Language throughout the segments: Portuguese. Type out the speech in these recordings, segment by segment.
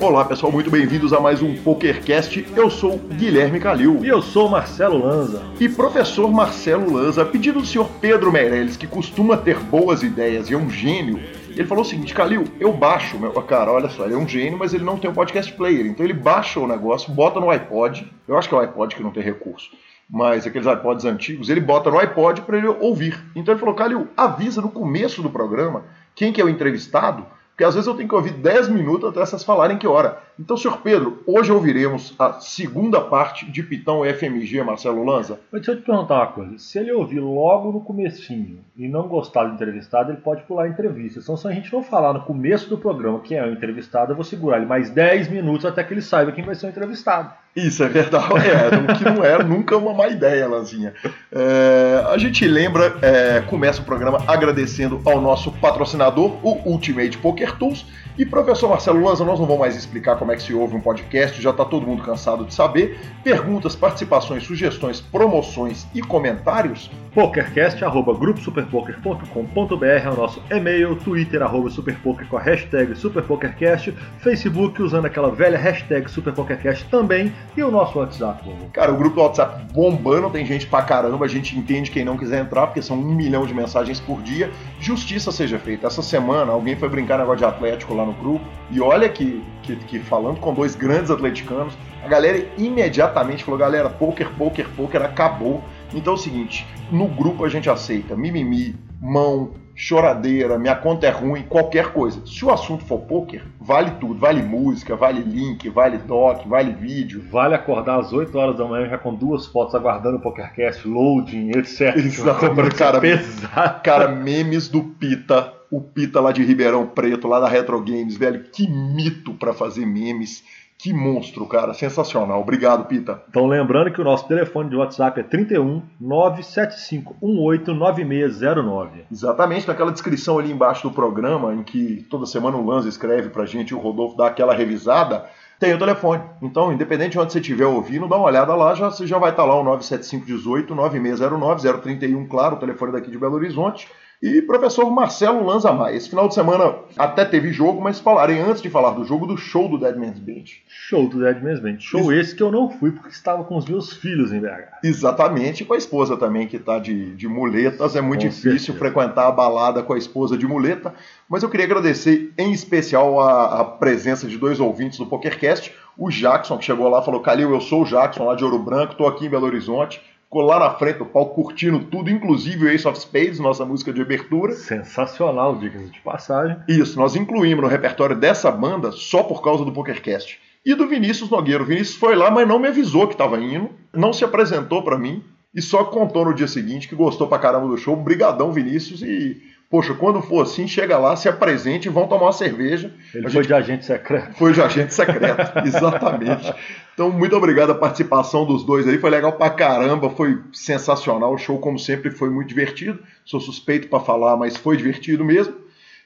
Olá pessoal, muito bem-vindos a mais um PokerCast. Eu sou Guilherme Calil. E eu sou Marcelo Lanza. E professor Marcelo Lanza, a pedido do senhor Pedro Meirelles, que costuma ter boas ideias e é um gênio, ele falou o seguinte, Calil, eu baixo, meu cara, olha só, ele é um gênio, mas ele não tem um podcast player, então ele baixa o negócio, bota no iPod, eu acho que é o iPod que não tem recurso, mas aqueles iPods antigos, ele bota no iPod para ele ouvir. Então ele falou, Calil, avisa no começo do programa quem que é o entrevistado, porque às vezes eu tenho que ouvir 10 minutos até vocês falarem que hora. Então, senhor Pedro, hoje ouviremos a segunda parte de Pitão FMG, Marcelo Lanza. Mas deixa eu te perguntar uma coisa. Se ele ouvir logo no comecinho e não gostar do entrevistado, ele pode pular a entrevista. Então, se a gente não falar no começo do programa quem é o entrevistado, eu vou segurar ele mais 10 minutos até que ele saiba quem vai ser o entrevistado. Isso é verdade, é, o que não é nunca uma má ideia, Lanzinha. É, a gente lembra, é, começa o programa agradecendo ao nosso patrocinador, o Ultimate Poker Tools. E professor Marcelo Lanza, nós não vamos mais explicar como é que se ouve um podcast, já está todo mundo cansado de saber. Perguntas, participações, sugestões, promoções e comentários? pokercast.gruposuperpoker.com.br é o nosso e-mail, Twitter, arroba superpoker com a hashtag superpokercast, Facebook usando aquela velha hashtag superpokercast também e o nosso WhatsApp. Cara, o grupo do WhatsApp bombando, tem gente pra caramba, a gente entende quem não quiser entrar, porque são um milhão de mensagens por dia. Justiça seja feita. Essa semana alguém foi brincar negócio de Atlético lá no grupo, e olha que, que, que falando com dois grandes atleticanos, a galera imediatamente falou, galera, poker, poker, poker, acabou. Então é o seguinte, no grupo a gente aceita mimimi, mão, choradeira, minha conta é ruim, qualquer coisa. Se o assunto for poker, vale tudo. Vale música, vale link, vale doc, vale vídeo. Vale acordar às 8 horas da manhã já com duas fotos aguardando o PokerCast, loading, etc. Exatamente, cara, pesado. cara, memes do Pita, o Pita lá de Ribeirão Preto, lá da Retro Games, velho, que mito para fazer memes. Que monstro, cara. Sensacional. Obrigado, Pita. Então, lembrando que o nosso telefone de WhatsApp é 31 975 18 9609. Exatamente, naquela descrição ali embaixo do programa, em que toda semana o Lanza escreve pra gente e o Rodolfo dá aquela revisada, tem o telefone. Então, independente de onde você estiver ouvindo, dá uma olhada lá, já, você já vai estar lá o 975 18 9609 031, claro, o telefone daqui de Belo Horizonte. E professor Marcelo Lanza Maia. Esse final de semana até teve jogo, mas falarei antes de falar do jogo do show do Dead Man's Bench. Show do Dead Man's Bench. Show Isso. esse que eu não fui porque estava com os meus filhos em BH. Exatamente, com a esposa também que está de, de muletas. É muito com difícil certeza. frequentar a balada com a esposa de muleta. Mas eu queria agradecer em especial a, a presença de dois ouvintes do PokerCast. O Jackson, que chegou lá e falou: Calil, eu sou o Jackson lá de Ouro Branco, estou aqui em Belo Horizonte ficou lá na frente do palco curtindo tudo, inclusive o Ace of Spades, nossa música de abertura. Sensacional, diga de passagem. Isso, nós incluímos no repertório dessa banda só por causa do PokerCast. E do Vinícius Nogueira. O Vinícius foi lá, mas não me avisou que estava indo, não se apresentou para mim e só contou no dia seguinte que gostou pra caramba do show. Brigadão, Vinícius, e Poxa, quando for assim, chega lá, se apresente e vão tomar uma cerveja. Ele a foi gente... de agente secreto. Foi de agente secreto, exatamente. Então, muito obrigado a participação dos dois aí. Foi legal pra caramba, foi sensacional. O show, como sempre, foi muito divertido. Sou suspeito para falar, mas foi divertido mesmo.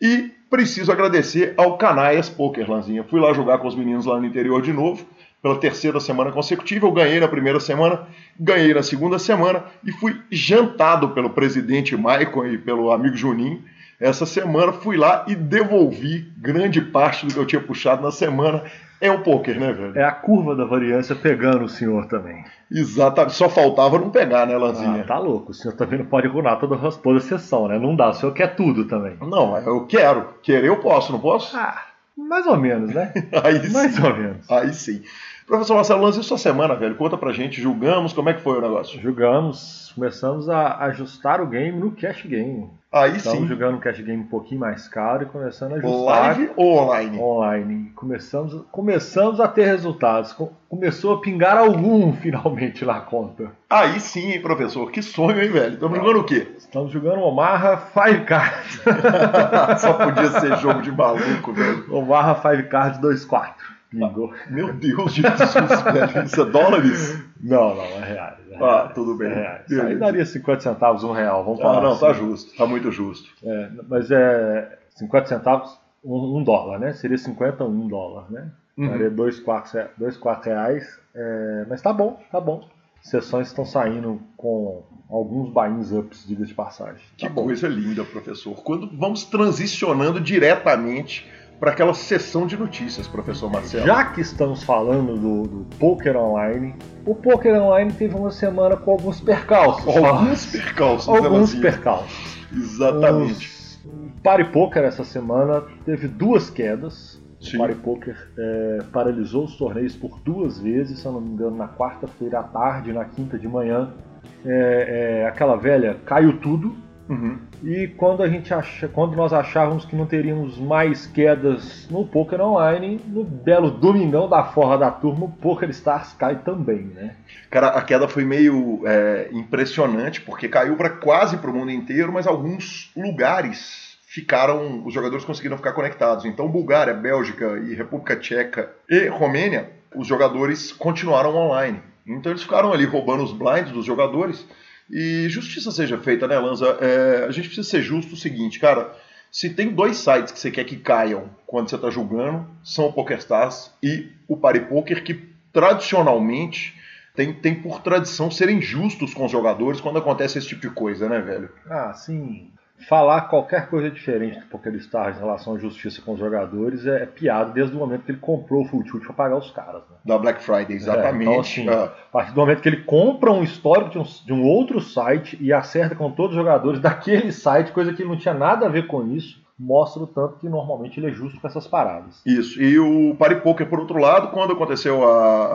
E preciso agradecer ao Canaias Poker, Lanzinha. Fui lá jogar com os meninos lá no interior de novo pela terceira semana consecutiva. Eu ganhei na primeira semana, ganhei na segunda semana e fui jantado pelo presidente Maicon e pelo amigo Juninho. Essa semana fui lá e devolvi grande parte do que eu tinha puxado na semana. É o poker, né, velho? É a curva da variância pegando o senhor também. Exatamente. Só faltava não pegar, né, Lanzinha? Ah, tá louco. O senhor também não pode runar toda, toda a sessão, né? Não dá. O senhor quer tudo também. Não, eu quero. Querer eu posso, não posso? Ah, mais ou menos, né? Aí mais sim. ou menos. Aí sim. Professor Marcelo Lanz, e sua semana, velho? Conta pra gente, julgamos, como é que foi o negócio? Julgamos, começamos a ajustar o game no cash game. Aí Estamos sim. jogando um cash game um pouquinho mais caro e começando a ajustar. Live ou online? Online. Começamos, começamos a ter resultados. Começou a pingar algum finalmente na conta. Aí sim, hein, professor. Que sonho, hein, velho? Estamos jogando o quê? Estamos jogando Omaha Five Cards. Só podia ser jogo de maluco, velho. Omaha Five Cards 2-4. Pingou. Meu Deus de Jesus, velho. Isso é dólares? Não, não, é reais. É Ah, tudo bem. É. Beleza. Aí daria 50 centavos, um real. Vamos Ah, falar. não, tá assim. justo. Tá muito justo. É, mas é 50 centavos, um, um dólar, né? Seria 50 um dólar, né? Uhum. Daria 2, 4, reais. É, mas tá bom, tá bom. sessões estão saindo com alguns buy-ins ups, diga de passagem. Que tá coisa linda, professor. Quando vamos transicionando diretamente para aquela sessão de notícias, professor Marcelo. Já que estamos falando do, do Poker Online, o Poker Online teve uma semana com alguns percalços. Alguns percalços. Alguns assim. percalços. Exatamente. Os... O Party Poker essa semana teve duas quedas. Sim. O Party Poker é, paralisou os torneios por duas vezes, se eu não me engano, na quarta-feira à tarde e na quinta de manhã. É, é, aquela velha caiu tudo Uhum. E quando a gente acha, quando nós achávamos que não teríamos mais quedas no Poker Online, no belo domingão da forra da turma, o Poker Stars cai também, né? Cara, a queda foi meio é, impressionante porque caiu para quase para o mundo inteiro, mas alguns lugares ficaram, os jogadores conseguiram ficar conectados. Então, Bulgária, Bélgica e República Tcheca e Romênia, os jogadores continuaram online. Então eles ficaram ali roubando os blinds dos jogadores e justiça seja feita, né, Lanza? É, a gente precisa ser justo o seguinte, cara. Se tem dois sites que você quer que caiam quando você está julgando, são o PokerStars e o PariPoker, que tradicionalmente tem, tem por tradição serem justos com os jogadores quando acontece esse tipo de coisa, né, velho? Ah, sim falar qualquer coisa diferente do PokerStars em relação à justiça com os jogadores é, é piada desde o momento que ele comprou o Full Tilt para pagar os caras. Né? Da Black Friday, exatamente. É, então, assim, ah. a partir do momento que ele compra um histórico de um, de um, outro site e acerta com todos os jogadores daquele site, coisa que não tinha nada a ver com isso, mostra o tanto que normalmente ele é justo com essas paradas. Isso. E o Party Poker, por outro lado, quando aconteceu a,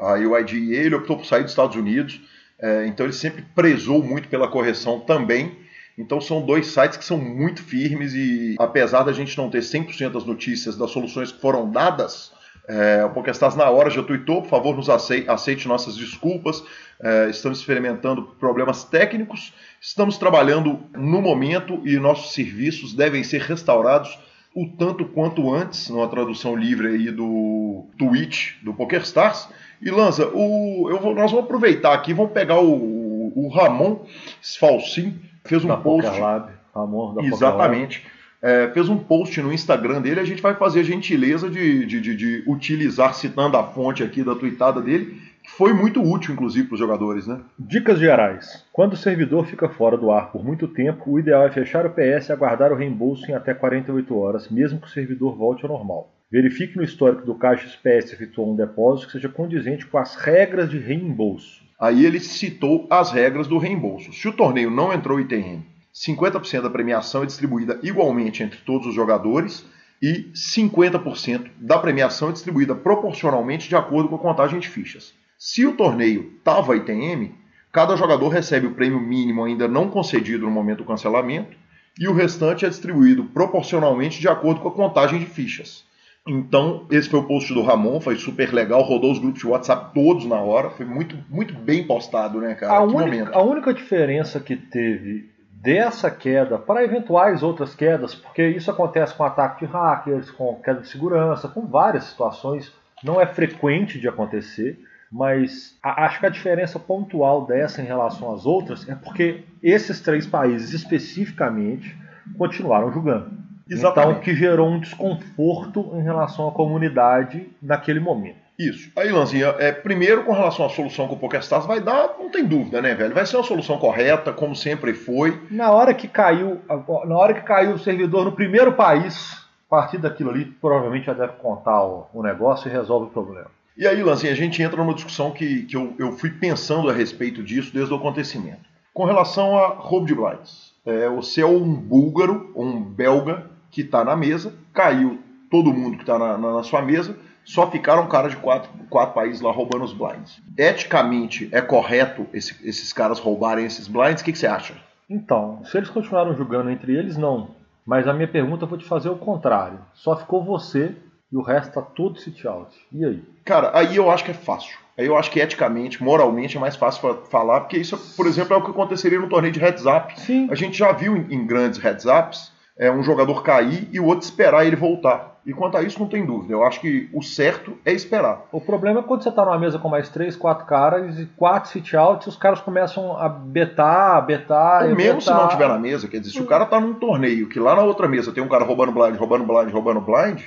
a, a UID, ele optou por sair dos Estados Unidos. É, então ele sempre prezou muito pela correção também. Então são dois sites que são muito firmes e apesar da gente não ter 100% das notícias das soluções que foram dadas, é, o PokerStars na hora já tweetou, por favor nos aceite, aceite nossas desculpas, é, estamos experimentando problemas técnicos, estamos trabalhando no momento e nossos serviços devem ser restaurados o tanto quanto antes, numa tradução livre aí do tweet do PokerStars. E Lanza, o, eu vou, nós vamos aproveitar aqui, vamos pegar o, o Ramon Sfalcin, fez um da post. Lab, amor da Exatamente. É, fez um post no Instagram dele. A gente vai fazer a gentileza de, de, de, de utilizar, citando a fonte aqui da tweetada dele, que foi muito útil, inclusive, para os jogadores. Né? Dicas gerais. Quando o servidor fica fora do ar por muito tempo, o ideal é fechar o PS e aguardar o reembolso em até 48 horas, mesmo que o servidor volte ao normal. Verifique no histórico do caixa se PS efetuou um depósito que seja condizente com as regras de reembolso. Aí ele citou as regras do reembolso. Se o torneio não entrou ITM, 50% da premiação é distribuída igualmente entre todos os jogadores e 50% da premiação é distribuída proporcionalmente de acordo com a contagem de fichas. Se o torneio estava ITM, cada jogador recebe o prêmio mínimo ainda não concedido no momento do cancelamento e o restante é distribuído proporcionalmente de acordo com a contagem de fichas. Então, esse foi o post do Ramon, foi super legal, rodou os grupos de WhatsApp todos na hora, foi muito, muito bem postado, né, cara? A, única, a única diferença que teve dessa queda para eventuais outras quedas, porque isso acontece com ataque de hackers, com queda de segurança, com várias situações, não é frequente de acontecer, mas acho que a diferença pontual dessa em relação às outras é porque esses três países especificamente continuaram jogando. Exatamente. Então, que gerou um desconforto em relação à comunidade naquele momento. Isso. Aí, Lanzinha, é, primeiro com relação à solução que o PokerStars vai dar, não tem dúvida, né, velho? Vai ser uma solução correta, como sempre foi. Na hora que caiu, na hora que caiu o servidor no primeiro país, a partir daquilo ali, provavelmente já deve contar o, o negócio e resolve o problema. E aí, Lanzinha, a gente entra numa discussão que, que eu, eu fui pensando a respeito disso desde o acontecimento. Com relação a roubo de blinds. É, você é um búlgaro, um belga, que está na mesa, caiu todo mundo que está na, na, na, sua mesa, só ficaram caras de quatro, quatro países lá roubando os blinds. Eticamente, é correto esse, esses caras roubarem esses blinds? O que, que você acha? Então, se eles continuaram jogando entre eles, não. Mas a minha pergunta eu vou te fazer o contrário. Só ficou você e o resto tá todo sit out. E aí? Cara, aí eu acho que é fácil. Aí eu acho que eticamente, moralmente é mais fácil falar, porque isso, por exemplo, é o que aconteceria no torneio de heads up. Sim. A gente já viu em, em grandes heads ups é, um jogador cair e o outro esperar ele voltar. E quanto a isso, não tem dúvida. Eu acho que o certo é esperar. O problema é quando você está numa mesa com mais três, quatro caras e quatro sit-outs, os caras começam a betar, betar. Ou mesmo betar. se não tiver na mesa, quer dizer, se o cara está num torneio que lá na outra mesa tem um cara roubando blind, roubando blind, roubando blind,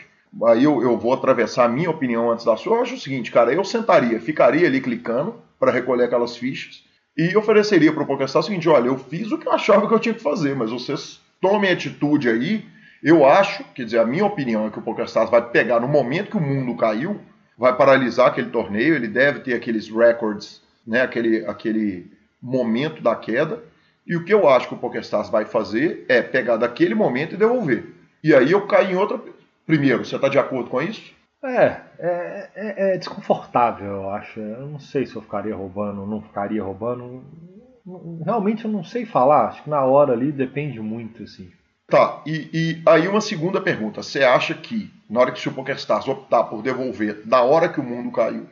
aí eu, eu vou atravessar a minha opinião antes da sua. Eu acho o seguinte, cara, eu sentaria, ficaria ali clicando, para recolher aquelas fichas e ofereceria para o PokerStars o seguinte: olha, eu fiz o que eu achava que eu tinha que fazer, mas vocês tomem atitude aí. Eu acho, quer dizer, a minha opinião é que o PokerStars vai pegar no momento que o mundo caiu, vai paralisar aquele torneio, ele deve ter aqueles records, né, aquele, aquele momento da queda. E o que eu acho que o PokerStars vai fazer é pegar daquele momento e devolver. E aí eu caio em outra. Primeiro, você está de acordo com isso? É, é, é, é, desconfortável, eu acho. Eu não sei se eu ficaria roubando, não ficaria roubando. Realmente eu não sei falar. Acho que na hora ali depende muito, assim. Tá, e, e aí uma segunda pergunta. Você acha que, na hora que o PokerStars optar por devolver, na hora que o mundo caiu,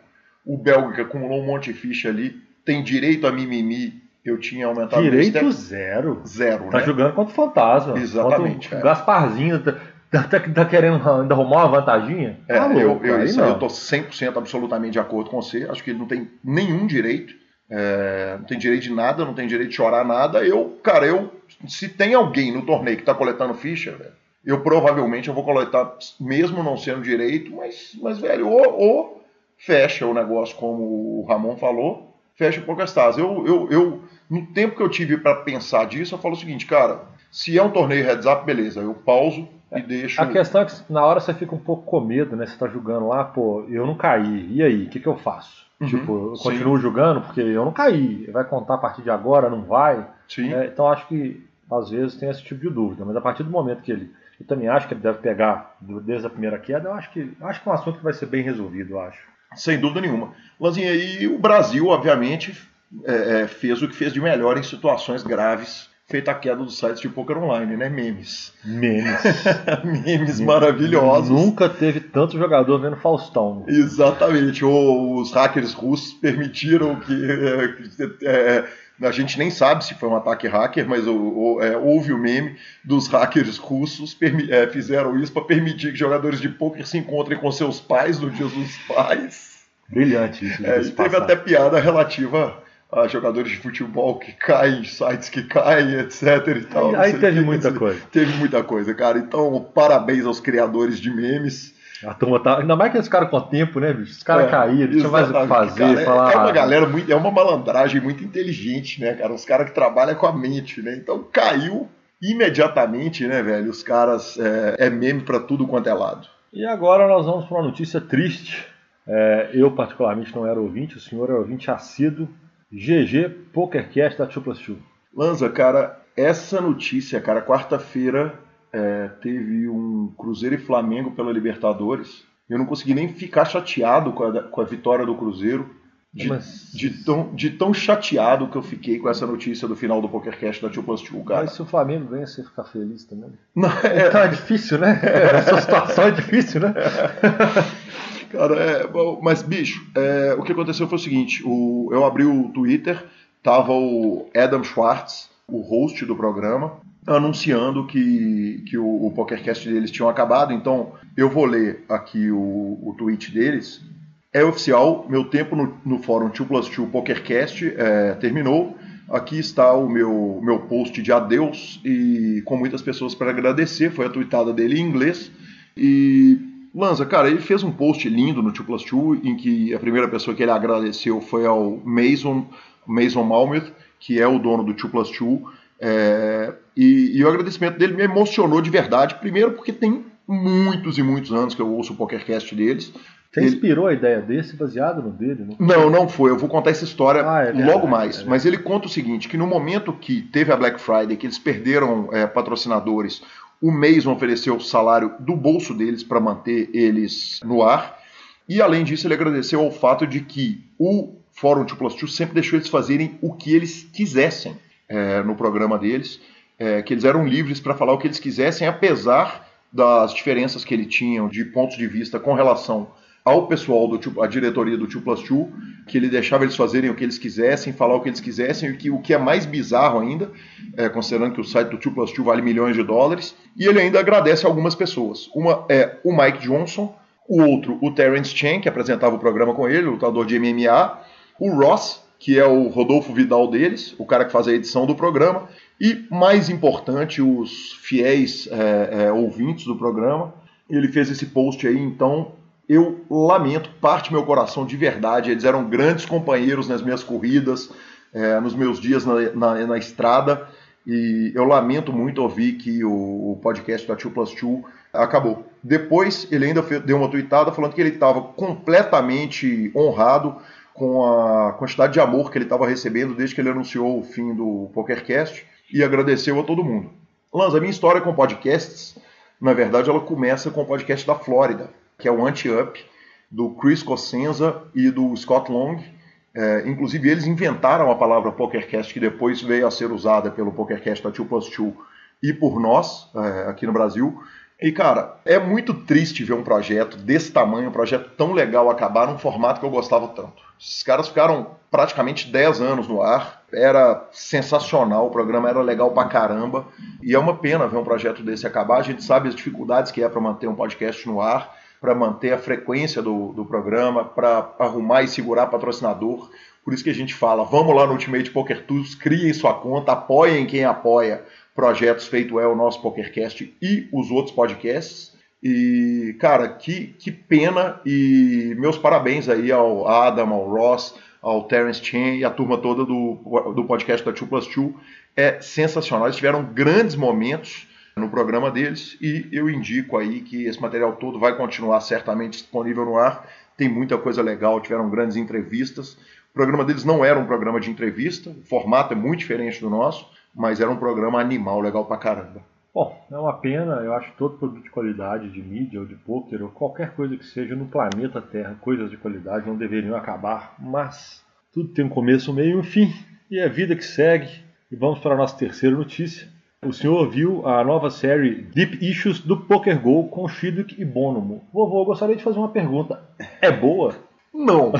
o belga que acumulou um monte de ficha ali, tem direito a mimimi eu tinha aumentado Direito zero. Zero, Tá né? jogando contra o Fantasma. Exatamente, Contra o é. Gasparzinho tá, tá, tá- tá querendo ainda arrumar uma vantaginha? É, Tá eu, louco, eu, aí isso eu tô 100% absolutamente de acordo com você. Acho que ele não tem nenhum direito. É, não tem direito de nada, não tem direito de chorar nada. Eu, cara, eu. Se tem alguém no torneio que tá coletando ficha, velho, eu provavelmente eu vou coletar, mesmo não sendo direito, mas, mas velho, ou, ou fecha o negócio, como o Ramon falou, fecha o PokerStars. Eu, eu, eu, no tempo que eu tive para pensar disso, eu falo o seguinte, cara, se é um torneio heads up, beleza, eu pauso e deixo. A questão é que na hora você fica um pouco com medo, né? Você tá jogando lá, pô, eu não caí. E aí, o que, que eu faço? Uhum, tipo, eu sim. continuo jogando porque eu não caí. Vai contar a partir de agora, não vai? Sim. É, então acho que às vezes tem esse tipo de dúvida, mas a partir do momento que ele. Eu também acho que ele deve pegar desde a primeira queda, eu acho que, acho que é um assunto que vai ser bem resolvido, eu acho. Sem dúvida nenhuma. Lanzinha, e o Brasil, obviamente, é, é, fez o que fez de melhor em situações graves, feita a queda dos sites de poker online, né? Memes. Memes. Memes maravilhosos. Nunca teve tanto jogador vendo Faustão. Exatamente. O- os hackers russos permitiram que. é, é, a gente nem sabe se foi um ataque hacker, mas é, houve o meme dos hackers russos é, fizeram isso para permitir que jogadores de poker se encontrem com seus pais no dia dos pais. Brilhante isso. É, e teve até piada relativa a jogadores de futebol que caem, sites que caem, etc. E tal, Aí- aí o teve que, muita coisa. Teve muita coisa, cara. Então, parabéns aos criadores de memes. A turma tá. Ainda mais que esse cara com tempo, né, bicho? Os caras É, caíram, tinha mais o que fazer. cara. É- falar, é uma galera muito, é uma malandragem muito inteligente, né, cara? Os caras que trabalham com a mente, né? Então caiu imediatamente, né, velho? Os caras é, é meme pra tudo quanto é lado. E agora nós vamos para uma notícia triste. É, eu, particularmente, não era ouvinte, o senhor é ouvinte assíduo. GG PokerCast da 2 Plus 2. Lanza, cara, essa notícia, cara, quarta-feira é, teve um Cruzeiro e Flamengo pela Libertadores. Eu não consegui nem ficar chateado com a, com a vitória do Cruzeiro. De, Mas- de tão, de tão chateado que eu fiquei com essa notícia do final do PokerCast da 2 Plus 2, cara. Mas se o Flamengo ganha, você fica feliz também. Não, é, Então é difícil, né? Essa situação é difícil, né? Cara, é, mas bicho, é, o que aconteceu foi o seguinte: o- eu abri o Twitter, tava o Adam Schwartz, o host do programa, anunciando que, que o, o PokerCast deles tinham acabado. Então eu vou ler aqui o, o tweet deles. É oficial, meu tempo no, no fórum 2 Plus 2 PokerCast é, terminou. Aqui está o meu, meu post de adeus e com muitas pessoas para agradecer. Foi a tweetada dele em inglês. E Lanza, cara, ele fez um post lindo no 2 Plus 2 em que a primeira pessoa que ele agradeceu foi ao Mason, Mason Malmuth, que é o dono do 2 Plus 2. É, e, e o agradecimento dele me emocionou de verdade. Primeiro porque tem muitos e muitos anos que eu ouço o PokerCast deles. Você Ele- inspirou a ideia desse baseado no dele, né? Não, não foi. Eu vou contar essa história Ah, é verdade, logo mais. é. Mas ele conta o seguinte: que no momento que teve a Black Friday, que eles perderam é, patrocinadores, o Mason ofereceu o salário do bolso deles para manter eles no ar. E além disso, ele agradeceu ao fato de que o Fórum 2 Plus 2 sempre deixou eles fazerem o que eles quisessem é, no programa deles, é, que eles eram livres para falar o que eles quisessem, apesar das diferenças que ele tinham de pontos de vista com relação ao pessoal do a diretoria do 2 Plus 2, que ele deixava eles fazerem o que eles quisessem, falar o que eles quisessem, e que o que é mais bizarro ainda, é, considerando que o site do 2 Plus 2 vale milhões de dólares, e ele ainda agradece algumas pessoas. Uma é o Mike Johnson, o outro, o Terence Chen, que apresentava o programa com ele, lutador de MMA, o Ross, que é o Rodolfo Vidal deles, o cara que faz a edição do programa, e, mais importante, os fiéis é, é, ouvintes do programa. Ele fez esse post aí, então, eu lamento, parte meu coração de verdade. Eles eram grandes companheiros nas minhas corridas, é, nos meus dias na, na, na, estrada. E eu lamento muito ouvir que o, o podcast da 2 Plus 2 acabou. Depois ele ainda deu uma tweetada falando que ele estava completamente honrado com a quantidade de amor que ele estava recebendo desde que ele anunciou o fim do PokerCast e agradeceu a todo mundo. Lanza, a minha história com podcasts, na verdade, ela começa com o podcast da Flórida, que é o Anti-Up, do Chris Cosenza e do Scott Long. É, inclusive, eles inventaram a palavra PokerCast, que depois veio a ser usada pelo PokerCast da 2 Plus 2 e por nós, é, aqui no Brasil. E, cara, é muito triste ver um projeto desse tamanho, um projeto tão legal acabar num formato que eu gostava tanto. Esses caras ficaram praticamente 10 anos no ar, era sensacional, o programa era legal pra caramba, e é uma pena ver um projeto desse acabar. A gente sabe as dificuldades que é para manter um podcast no ar, para manter a frequência do, do programa, para arrumar e segurar patrocinador. Por isso que a gente fala, vamos lá no Ultimate Poker Tools, criem sua conta, apoiem quem apoia projetos feito é o nosso PokerCast e os outros podcasts. E, cara, que, que pena e meus parabéns aí ao Adam, ao Ross, ao Terence Chen e a turma toda do, do podcast da 2 Plus 2. É sensacional, eles tiveram grandes momentos no programa deles e eu indico aí que esse material todo vai continuar certamente disponível no ar. Tem muita coisa legal, tiveram grandes entrevistas. O programa deles não era um programa de entrevista, o formato é muito diferente do nosso, mas era um programa animal, legal pra caramba. Bom, é uma pena, eu acho que todo produto de qualidade de mídia ou de poker ou qualquer coisa que seja no planeta Terra, coisas de qualidade não deveriam acabar, mas tudo tem um começo, um meio e um fim, e é a vida que segue. E vamos para a nossa terceira notícia. O senhor viu a nova série Deep Issues do Poker Go com Chidwick e Bonomo. Vovô, eu gostaria de fazer uma pergunta. É boa? Não.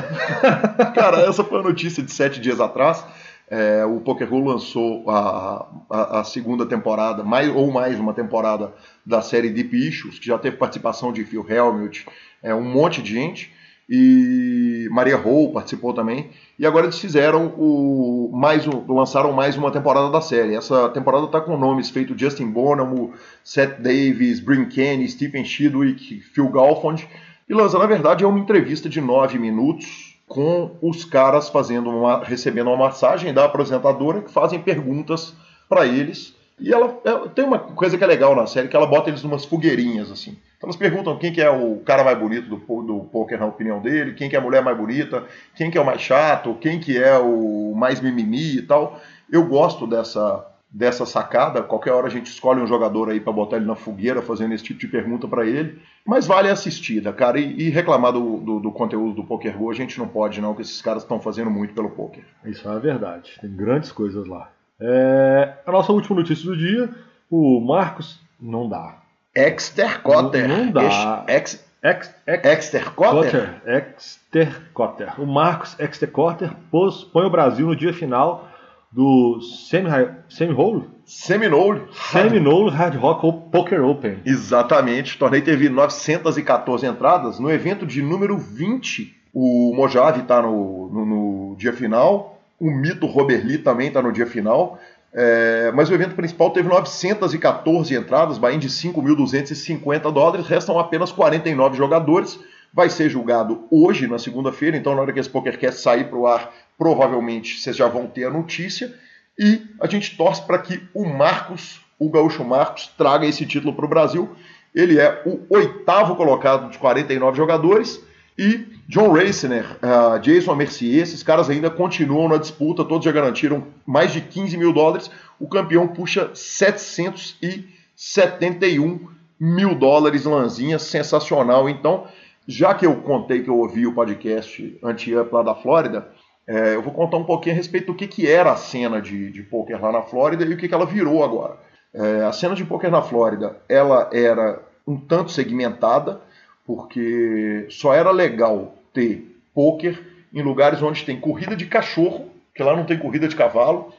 Cara, essa foi a notícia de sete dias atrás. É, o Poker Go lançou a, a, a, segunda temporada, mais, ou mais uma temporada da série Deep Issues, que já teve participação de Phil Helmut, é, um monte de gente, e Maria Hall participou também. E agora eles fizeram o mais um, lançaram mais uma temporada da série. Essa temporada está com nomes feitos Justin Bonham, Seth Davis, Brin Kenny, Stephen Chidwick, Phil Galfond. E lança, na verdade, é uma entrevista de nove minutos com os caras fazendo uma, recebendo uma massagem da apresentadora que fazem perguntas para eles. E ela, ela, tem uma coisa que é legal na série, que ela bota eles numas fogueirinhas, assim. Então elas perguntam quem que é o cara mais bonito do, do poker na opinião dele, quem que é a mulher mais bonita, quem que é o mais chato, quem que é o mais mimimi e tal. Eu gosto dessa, dessa sacada. Qualquer hora a gente escolhe um jogador aí para botar ele na fogueira, fazendo esse tipo de pergunta para ele. Mas vale a assistida, cara. E, e reclamar do, do, do, conteúdo do Poker Go a gente não pode, não, que esses caras estão fazendo muito pelo poker. Isso é verdade. Tem grandes coisas lá. É... A nossa última notícia do dia: o Marcos. Não dá. Exter Cotter. Não, não dá. Ex, ex, ex, Exter Cotter? Exter Cotter. O Marcos Exter Cotter põe o Brasil no dia final do Semi-Hole? Seminole. Seminole Hard Rock Poker Open. Exatamente. O torneio teve 914 entradas. No evento de número 20, o Mojave está no, no, no, dia final. O mito Robert Lee também está no dia final. É, mas o evento principal teve 914 entradas, baindo de 5.250 dólares. Restam apenas 49 jogadores. Vai ser julgado hoje, na segunda-feira. Então, na hora que esse PokerCast sair para o ar, provavelmente vocês já vão ter a notícia. E a gente torce para que o Marcos, o Gaúcho Marcos, traga esse título para o Brasil. Ele é o oitavo colocado de 49 jogadores. E John Raciner, uh, Jason Mercier, esses caras ainda continuam na disputa, todos já garantiram mais de 15 mil dólares. O campeão puxa 771 mil dólares, Lanzinha, sensacional. Então, já que eu contei que eu ouvi o podcast anti-up lá da Flórida, é, eu vou contar um pouquinho a respeito do que, que era a cena de, de poker lá na Flórida e o que, que ela virou agora. É, a cena de poker na Flórida, ela era um tanto segmentada, porque só era legal ter poker em lugares onde tem corrida de cachorro, que lá não tem corrida de cavalo,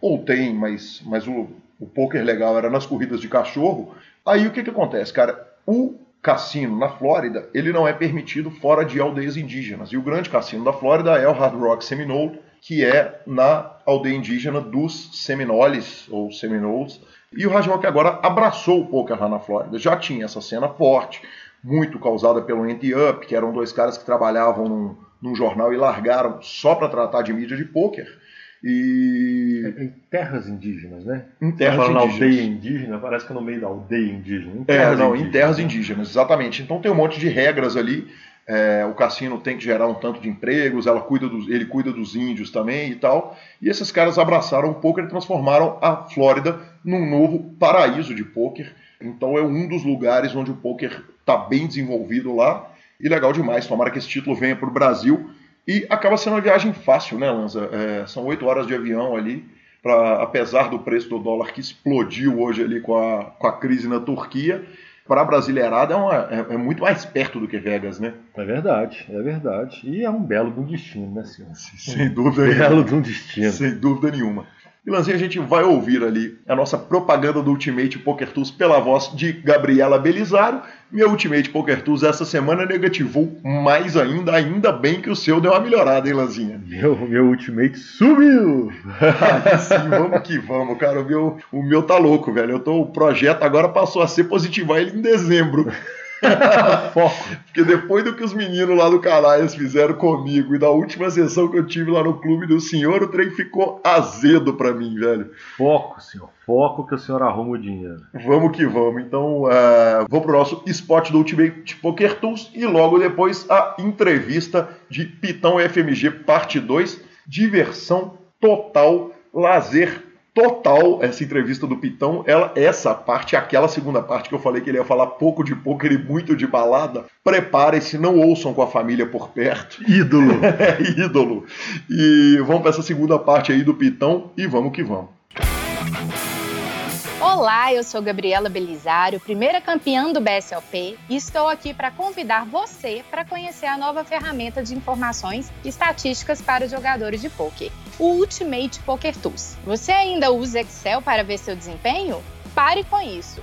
ou tem, mas, mas o, o poker legal era nas corridas de cachorro. Aí o que, que acontece, cara? O cassino na Flórida, ele não é permitido fora de aldeias indígenas. E o grande cassino da Flórida é o Hard Rock Seminole, que é na aldeia indígena dos Seminoles, ou Seminoles. E o Hard Rock agora abraçou o poker lá na Flórida. Já tinha essa cena forte, muito causada pelo Andy Up, que eram dois caras que trabalhavam num, num jornal e largaram só para tratar de mídia de pôquer. E... Em terras indígenas, né? Em terras indígenas. aldeia indígena, parece que é no meio da aldeia indígena. Em terras é, não, indígenas. em terras indígenas, exatamente. Então tem um monte de regras ali. É, o cassino tem que gerar um tanto de empregos, ela cuida dos, ele cuida dos índios também e tal. E esses caras abraçaram o poker e transformaram a Flórida num novo paraíso de poker. Então é um dos lugares onde o poker está bem desenvolvido lá. E legal demais, tomara que esse título venha para o Brasil. E acaba sendo uma viagem fácil, né, Lanza? É, são oito horas de avião ali, pra, apesar do preço do dólar que explodiu hoje ali com a, com a crise na Turquia. Para a Brasileirada é, uma, é, é, muito mais perto do que Vegas, né? É verdade, é verdade. E é um belo de um destino, né, senhor? Sem dúvida um Belo de um destino. Sem dúvida nenhuma. Milanzinho, a gente vai ouvir ali a nossa propaganda do Ultimate Poker Tools pela voz de Gabriela Belizaro. Meu Ultimate Poker Tools essa semana negativou mais ainda, ainda bem que o seu deu uma melhorada, hein, Lanzinha? Meu, meu Ultimate subiu! Aí sim, vamos que vamos, cara. O meu, o meu tá louco, velho. Eu tô, o projeto agora passou a ser positivar ele em dezembro. Porque depois do que os meninos lá do Canais fizeram comigo e da última sessão que eu tive lá no clube do senhor, o trem ficou azedo para mim, velho. Foco, senhor. Foco que o senhor arruma o dinheiro. Vamos que vamos. Então, uh, vou pro nosso spot do Ultimate Poker Tools e logo depois a entrevista de Pitão FMG parte 2. Diversão total, lazer total essa entrevista do Pitão. Ela, essa parte, aquela segunda parte que eu falei que ele ia falar pouco de poker e muito de balada. Preparem-se, não ouçam com a família por perto. Ídolo. é, ídolo. E vamos para essa segunda parte aí do Pitão e vamos que vamos. Olá, eu sou Gabriela Belisário, primeira campeã do BSLP, e estou aqui para convidar você para conhecer a nova ferramenta de informações e estatísticas para jogadores de poker, o Ultimate Poker Tools. Você ainda usa Excel para ver seu desempenho? Pare com isso.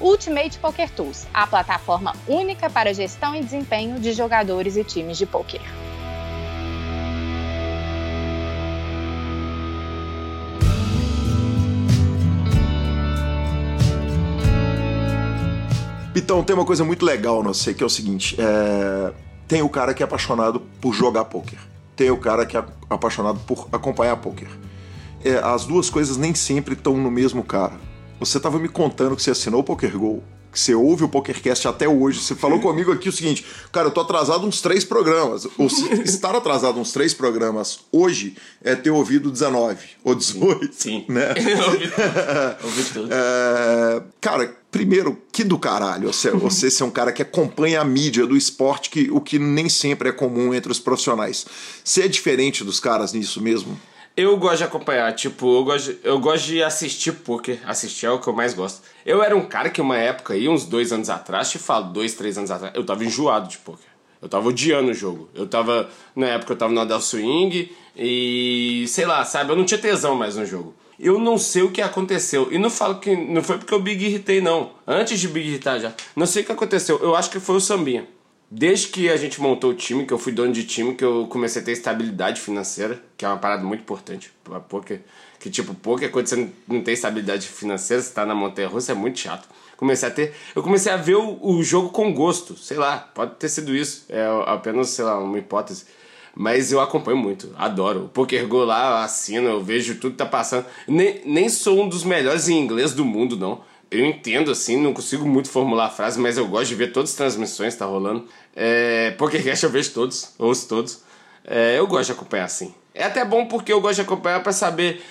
Ultimate Poker Tools, a plataforma única para gestão e desempenho de jogadores e times de poker. Então, tem uma coisa muito legal, não sei, que é o seguinte: é... tem o cara que é apaixonado por jogar poker, tem o cara que é apaixonado por acompanhar poker. É, as duas coisas nem sempre estão no mesmo cara. Você estava me contando que você assinou o Poker Go, que você ouve o PokerCast até hoje. Você falou comigo aqui o seguinte, cara, eu tô atrasado uns três programas. Ou estar atrasado uns três programas hoje é ter ouvido 19 ou 18. Sim. Né? ouvi, ouvi tudo. É, cara, primeiro, que do caralho você, você ser um cara que acompanha a mídia do esporte, que, o que nem sempre é comum entre os profissionais. Você é diferente dos caras nisso mesmo? Eu gosto de acompanhar, tipo, eu gosto, de, eu gosto de assistir porque assistir é o que eu mais gosto. Eu era um cara que uma época aí, uns dois anos atrás, te falo, dois, três anos atrás, eu tava enjoado de poker. Eu tava odiando o jogo. Eu tava, na época eu tava no Adel Swing e, sei lá, sabe, eu não tinha tesão mais no jogo. Eu não sei o que aconteceu. E não falo que não foi porque eu big irritei, não. Antes de big irritar já. Não sei o que aconteceu. Eu acho que foi o Sambinha. Desde que a gente montou o time, que eu fui dono de time, que eu comecei a ter estabilidade financeira, que é uma parada muito importante pra poker. Que tipo, poker, quando você não tem estabilidade financeira, você tá na montanha russa, é muito chato. Comecei a ter. Eu comecei a ver o, o jogo com gosto, sei lá, pode ter sido isso. É apenas, sei lá, uma hipótese. Mas eu acompanho muito, adoro. O Poker Go lá, eu assino, eu vejo tudo que tá passando. Nem, nem sou um dos melhores em inglês do mundo, não eu entendo assim, não consigo muito formular a frase, mas eu gosto de ver todas as transmissões que tá rolando. É, PokerCast eu vejo todos, ouço todos. É, eu gosto de acompanhar assim. É até bom porque eu gosto de acompanhar para saber.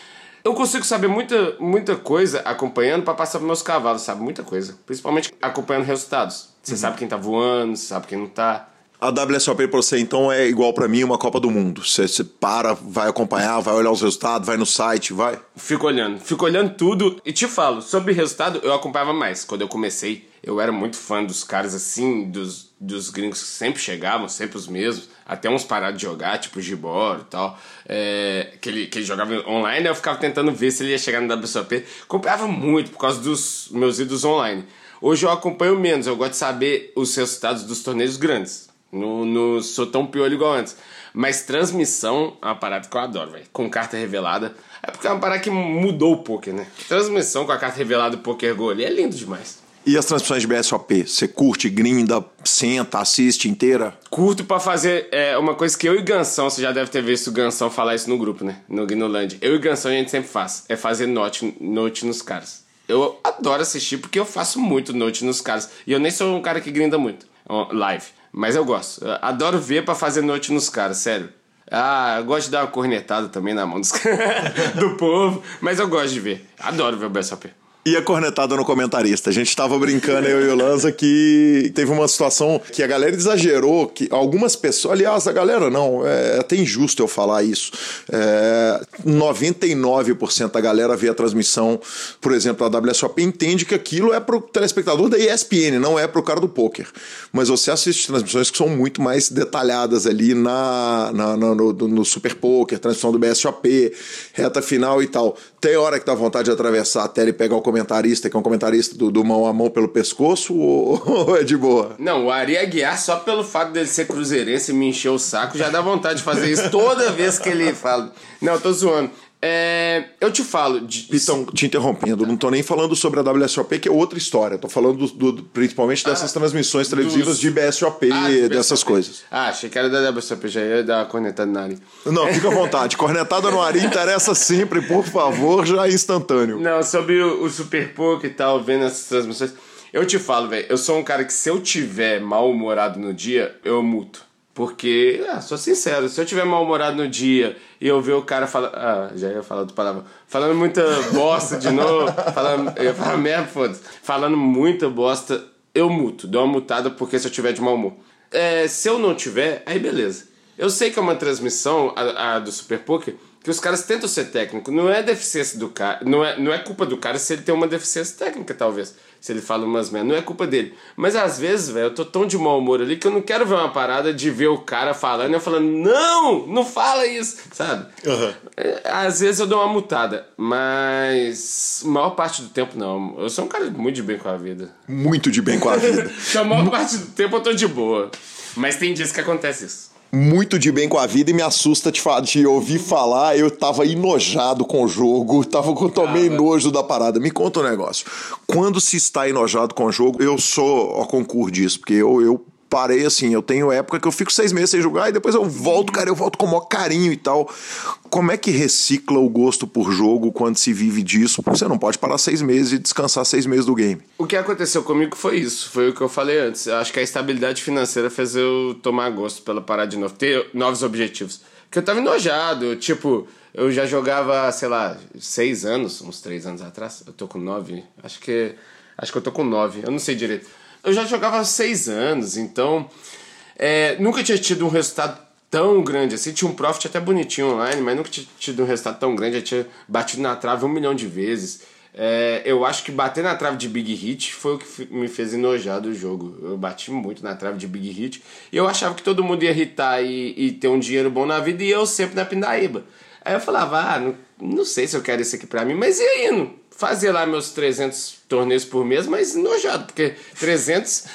Eu consigo saber muita, muita coisa acompanhando para passar pros meus cavalos, sabe? Muita coisa. Principalmente acompanhando resultados. Você uhum. sabe quem tá voando, você sabe quem não tá. A WSOP para você, então, é igual para mim uma Copa do Mundo. Você, você, para, vai acompanhar, vai olhar os resultados, vai no site, vai. Fico olhando, fico olhando tudo e te falo, sobre resultado, eu acompanhava mais quando eu comecei. eu era muito fã dos caras assim, dos, dos gringos que sempre chegavam, sempre os mesmos, até uns parados de jogar, tipo Gibor e tal, é, que, ele, que ele jogava online, eu ficava tentando ver se ele ia chegar no WSOP. Comprava muito por causa dos meus ídolos online. Hoje eu acompanho menos, eu gosto de saber os resultados dos torneios grandes. Não, não sou tão piolho igual antes. Mas transmissão é uma parada que eu adoro, velho. Com carta revelada. É porque é uma parada que mudou o poker, né? Transmissão com a carta revelada do Poker Go ali é lindo demais. E as transmissões de BSOP? Você curte, grinda, senta, assiste inteira? Curto pra fazer é, uma coisa que eu e Gansão, você já deve ter visto o Gansão falar isso no grupo, né? No Gnoland. Eu e Gansão a gente sempre faz. É fazer note, note nos caras. Eu adoro assistir porque eu faço muito note nos caras. E eu nem sou um cara que grinda muito. Live. Mas eu gosto. Eu adoro ver para fazer noite nos caras, sério. Ah, eu gosto de dar uma cornetada também na mão dos... do povo, mas eu gosto de ver. Adoro ver o BSOP. E a cornetada no comentarista. A gente estava brincando, eu e o Lanza, que teve uma situação que a galera exagerou, que algumas pessoas, aliás, a galera não, é até injusto eu falar isso. É, 99% da galera vê a transmissão, por exemplo, da WSOP, entende que aquilo é pro telespectador da ESPN, não é pro cara do poker. Mas você assiste transmissões que são muito mais detalhadas ali na, na no, no Super Poker, transmissão do BSOP, reta final e tal. Tem hora que dá vontade de atravessar a tela e pegar o comentarista, que é um comentarista do, do mão a mão pelo pescoço, ou, ou, é de boa? Não, o Ari Aguiar, só pelo fato dele ser cruzeirense e me encher o saco, já dá vontade de fazer isso toda vez que ele fala. Não, tô zoando. É, eu te falo. De... Então, te interrompendo, não tô nem falando sobre a WSOP, que é outra história. Tô falando do, do, principalmente dessas ah, transmissões televisivas dos... de BSOP, ah, de dessas BSOP. coisas. Ah, achei que era da WSOP, já ia dar uma cornetada no Ari. Não, fica à vontade. cornetada no Ari interessa sempre, por favor, já é instantâneo. Não, sobre o, o Super Poker e tal, vendo essas transmissões. Eu te falo, velho, eu sou um cara que se eu tiver mal-humorado no dia, eu muto. Porque, ah, sou sincero, se eu tiver mal-humorado no dia e eu ver o cara falando. Ah, já ia falar do palavra. Falando muita bosta de novo. falando, eu ia falar merda, foda-se. Falando muita bosta, eu muto. Dou uma mutada porque se eu tiver de mau humor. É, se eu não tiver, aí beleza. Eu sei que é uma transmissão, a, a do Super Poker, que os caras tentam ser técnico. Não é deficiência do cara. Não é, não é culpa do cara se ele tem uma deficiência técnica, talvez se ele fala umas merda. Não é culpa dele. Mas às vezes, velho, eu tô tão de mau humor ali que eu não quero ver uma parada de ver o cara falando e eu falando, não, não fala isso, sabe? Uhum. Às vezes eu dou uma mutada, mas maior parte do tempo não. Eu sou um cara muito de bem com a vida. Muito de bem com a vida. então, a maior parte do tempo eu tô de boa. Mas tem dias que acontece isso muito de bem com a vida e me assusta de, de ouvir falar. Eu tava enojado com o jogo, tava com tomei nojo da parada. Me conta um negócio. Quando se está enojado com o jogo, eu sou ao concurso disso, porque eu, eu parei assim, eu tenho época que eu fico seis meses sem jogar e depois eu volto, cara, eu volto com o maior carinho e tal. Como é que recicla o gosto por jogo quando se vive disso? Porque você não pode parar seis meses e descansar seis meses do game. O que aconteceu comigo foi isso, foi o que eu falei antes. Eu acho que a estabilidade financeira fez eu tomar gosto pela parada de novo, ter novos objetivos. Que eu tava enojado, tipo, eu já jogava, sei lá, seis anos, uns três anos atrás. Eu tô com nove, acho que. Acho que eu tô com nove, eu não sei direito eu já jogava há seis anos, então é, nunca tinha tido um resultado tão grande assim. Tinha um profit até bonitinho online, mas nunca tinha tido um resultado tão grande. Eu tinha batido na trave um milhão de vezes. É, eu acho que bater na trave de Big Hit foi o que me fez enojar do jogo. Eu bati muito na trave de Big Hit e eu achava que todo mundo ia irritar e, e ter um dinheiro bom na vida e eu sempre na pindaíba. Aí eu falava, ah, não, não sei se eu quero isso aqui pra mim, mas ia indo fazia lá meus 300 torneios por mês, mas nojado, porque 300,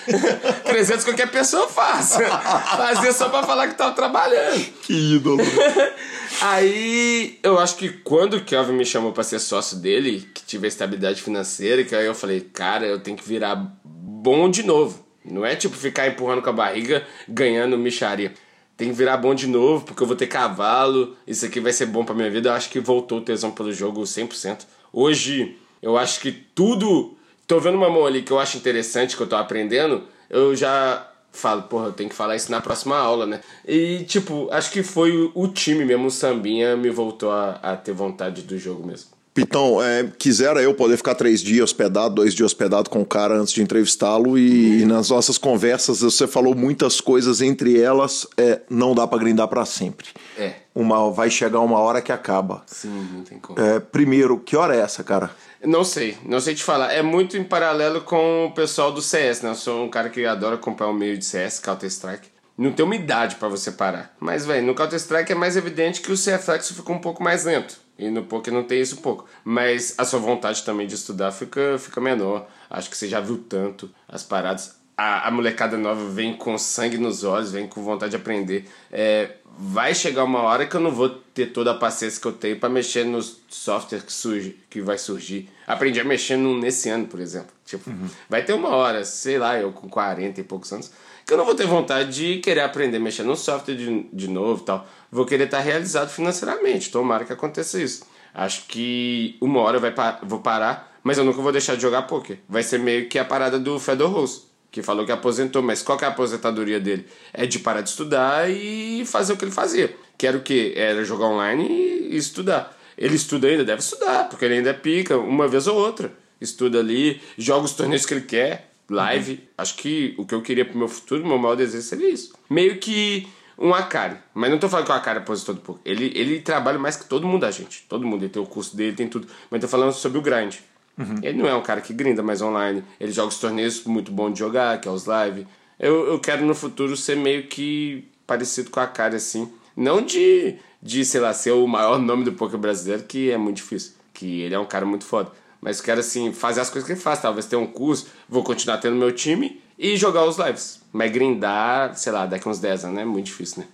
300 qualquer pessoa faz. Fazia só pra falar que tava trabalhando. Que ídolo. aí eu acho que quando o Kelvin me chamou para ser sócio dele, que tive a estabilidade financeira, que aí eu falei, cara, eu tenho que virar bom de novo. Não é tipo ficar empurrando com a barriga, ganhando micharia. Tem que virar bom de novo, porque eu vou ter cavalo, isso aqui vai ser bom pra minha vida. Eu acho que voltou o tesão pelo jogo 100%. Hoje, eu acho que tudo. Tô vendo uma mão ali que eu acho interessante, que eu tô aprendendo, eu já falo, porra, eu tenho que falar isso na próxima aula, né? E, tipo, acho que foi o time mesmo, o Sambinha, me voltou a, a ter vontade do jogo mesmo. Pitão, é, quisera eu poder ficar três dias hospedado, dois dias hospedado com o cara antes de entrevistá-lo e, e, nas nossas conversas você falou muitas coisas, entre elas é, não dá para grindar para sempre. É. Uma, vai chegar uma hora que acaba. Sim, não tem como. É, primeiro, que hora é essa, cara? Não sei, não sei te falar. É muito em paralelo com o pessoal do CS, né? Eu sou um cara que adora acompanhar o meio de CS, Counter-Strike. Não tem uma idade para você parar. Mas, velho, no Counter-Strike é mais evidente que o CFX ficou um pouco mais lento. E no poker não tem isso um pouco. Mas a sua vontade também de estudar fica, fica menor. Acho que você já viu tanto as paradas. A, a molecada nova vem com sangue nos olhos, vem com vontade de aprender. É, vai chegar uma hora que eu não vou ter toda a paciência que eu tenho para mexer nos softwares que, surge, que vai surgir. Aprendi a mexer nesse ano, por exemplo. Tipo, uhum. vai ter uma hora, sei lá, eu com 40 e poucos anos, que eu não vou ter vontade de querer aprender a mexer no software de, de novo tal. Vou querer estar realizado financeiramente. Tomara que aconteça isso. Acho que uma hora eu vai, vou parar, mas eu nunca vou deixar de jogar poker. Vai ser meio que a parada do Fedor Rose que falou que aposentou, mas qual que é a aposentadoria dele? É de parar de estudar e fazer o que ele fazia. Que era o quê? Era jogar online e estudar. Ele estuda ainda? Deve estudar, porque ele ainda pica, uma vez ou outra. Estuda ali, joga os torneios que ele quer, live. Uhum. Acho que o que eu queria pro meu futuro, meu maior desejo seria isso. Meio que um Akari. Mas não tô falando que o Akari aposentou do pouco. Ele, ele trabalha mais que todo mundo da gente. Todo mundo. Ele tem o curso dele, tem tudo. Mas tô falando sobre o grind. Uhum. Ele não é um cara que grinda mais online. Ele joga os torneios muito bom de jogar, que é os live. Eu, eu quero no futuro ser meio que parecido com a cara, assim. Não de, de, sei lá, ser o maior nome do poker brasileiro, que é muito difícil. Que ele é um cara muito foda. Mas quero, assim, fazer as coisas que ele faz. Talvez ter um curso, vou continuar tendo meu time e jogar os lives. Mas grindar, sei lá, daqui uns 10 anos é muito difícil, né?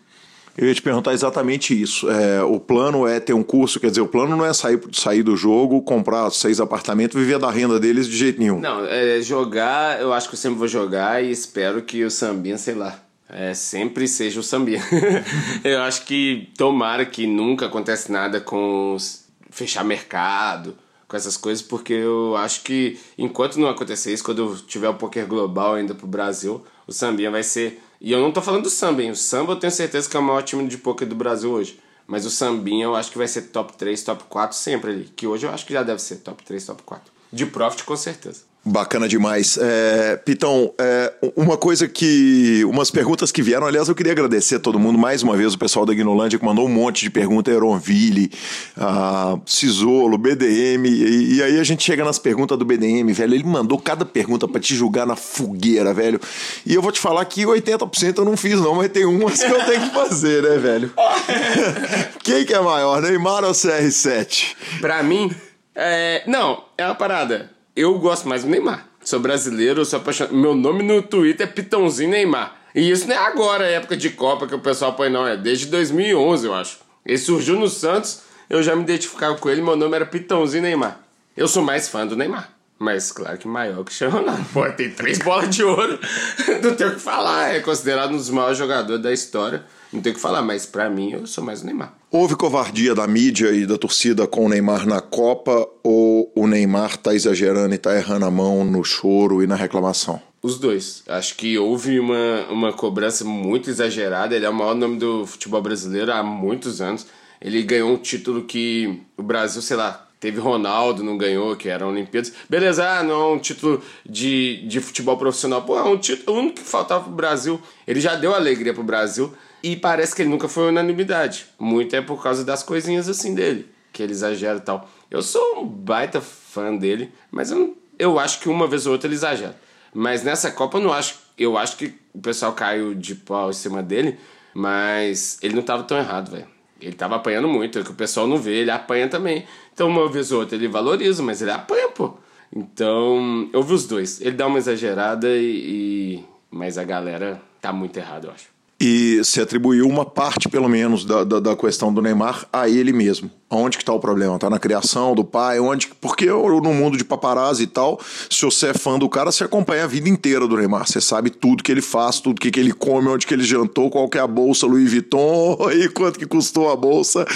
Eu ia te perguntar exatamente isso. É, o plano é ter um curso, quer dizer, o plano não é sair, sair do jogo, comprar seis apartamentos viver da renda deles de jeito nenhum. Não, é, jogar, eu acho que eu sempre vou jogar e espero que o Sambinha, sei lá, é, sempre seja o Sambinha. eu acho que tomara que nunca acontece nada com fechar mercado, com essas coisas, porque eu acho que enquanto não acontecer isso, quando eu tiver o poker global ainda pro Brasil, o Sambinha vai ser e eu não tô falando do samba, hein? O samba eu tenho certeza que é o maior time de poker do Brasil hoje. Mas o sambinha eu acho que vai ser top 3, top 4 sempre ali. Que hoje eu acho que já deve ser top 3, top 4. De profit com certeza. Bacana demais. É, Pitão, é, uma coisa que. Umas perguntas que vieram, aliás, eu queria agradecer a todo mundo, mais uma vez, o pessoal da Guinolândia que mandou um monte de perguntas, Eronville, Cisolo, BDM, e, e, aí a gente chega nas perguntas do BDM, velho. Ele mandou cada pergunta para te julgar na fogueira, velho. E eu vou te falar que 80% eu não fiz, não, mas tem umas que eu tenho que fazer, né, velho? Quem que é maior, Neymar ou CR7? Pra mim, é... não, é uma parada eu gosto mais do Neymar. Sou brasileiro, sou apaixonado. Meu nome no Twitter é Pitãozinho Neymar. E isso não é agora, é época de Copa que o pessoal põe, não. É desde 2011, eu acho. Ele surgiu no Santos, eu já me identificava com ele, meu nome era Pitãozinho Neymar. Eu sou mais fã do Neymar. Mas claro que maior que o Ronaldo. Pô, tem três bolas de ouro. não tem o que falar. É considerado um dos maiores jogadores da história. Não tem o que falar, mas para mim eu sou mais o Neymar. Houve covardia da mídia e da torcida com o Neymar na Copa ou o Neymar tá exagerando e tá errando a mão no choro e na reclamação? Os dois. Acho que houve uma, uma cobrança muito exagerada. Ele é o maior nome do futebol brasileiro há muitos anos. Ele ganhou um título que o Brasil, sei lá, teve Ronaldo, não ganhou, que era Olimpíadas. Beleza, ah, não é um título de, de futebol profissional. Pô, é um título único que faltava pro Brasil. Ele já deu alegria pro Brasil. E parece que ele nunca foi unanimidade. Muito é por causa das coisinhas assim dele, que ele exagera e tal. Eu sou um baita fã dele, mas eu, eu acho que uma vez ou outra ele exagera. Mas nessa Copa eu não acho. Eu acho que o pessoal caiu de pau em cima dele, mas ele não estava tão errado, velho. Ele estava apanhando muito, é que o pessoal não vê, ele apanha também. Então, uma vez ou outra ele valoriza, mas ele apanha, pô. Então, eu vi os dois. Ele dá uma exagerada e. e... Mas a galera tá muito errada, eu acho e se atribuiu uma parte, pelo menos, da, da, da questão do Neymar a ele mesmo. Onde que está o problema? Está na criação do pai? Onde? Porque no mundo de paparazzi e tal, se você é fã do cara, você acompanha a vida inteira do Neymar. Você sabe tudo que ele faz, tudo que, que ele come, onde que ele jantou, qual que é a bolsa Louis Vuitton e quanto que custou a bolsa.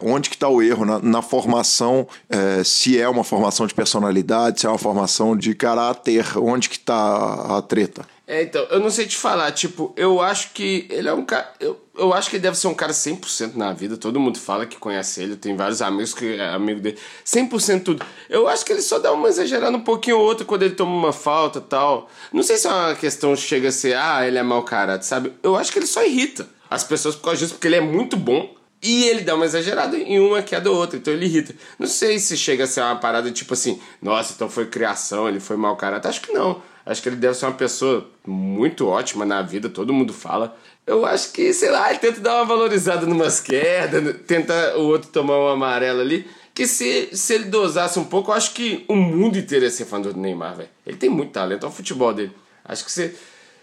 Onde que está o erro? Na, na formação, é, se é uma formação de personalidade, se é uma formação de caráter, onde que está a treta? É, então, eu não sei te falar, tipo, eu acho que ele é um cara. Eu, eu acho que ele deve ser um cara 100% na vida. Todo mundo fala que conhece ele, tem vários amigos que é amigo dele. 100% tudo. Eu acho que ele só dá uma exagerada um pouquinho ou outra quando ele toma uma falta tal. Não sei se é uma questão chega a ser, ah, ele é mau caráter, sabe? Eu acho que ele só irrita as pessoas por causa disso, porque ele é muito bom. E ele dá uma exagerada em uma que é da outra, então ele irrita. Não sei se chega a ser uma parada tipo assim, nossa, então foi criação, ele foi mau caráter. Acho que não. Acho que ele deve ser uma pessoa muito ótima na vida, todo mundo fala. Eu acho que, sei lá, ele tenta dar uma valorizada numas quedas, tenta o outro tomar um amarelo ali. Que se, se ele dosasse um pouco, eu acho que o mundo inteiro ia ser fã do Neymar, velho. Ele tem muito talento, é o futebol dele. Acho que você.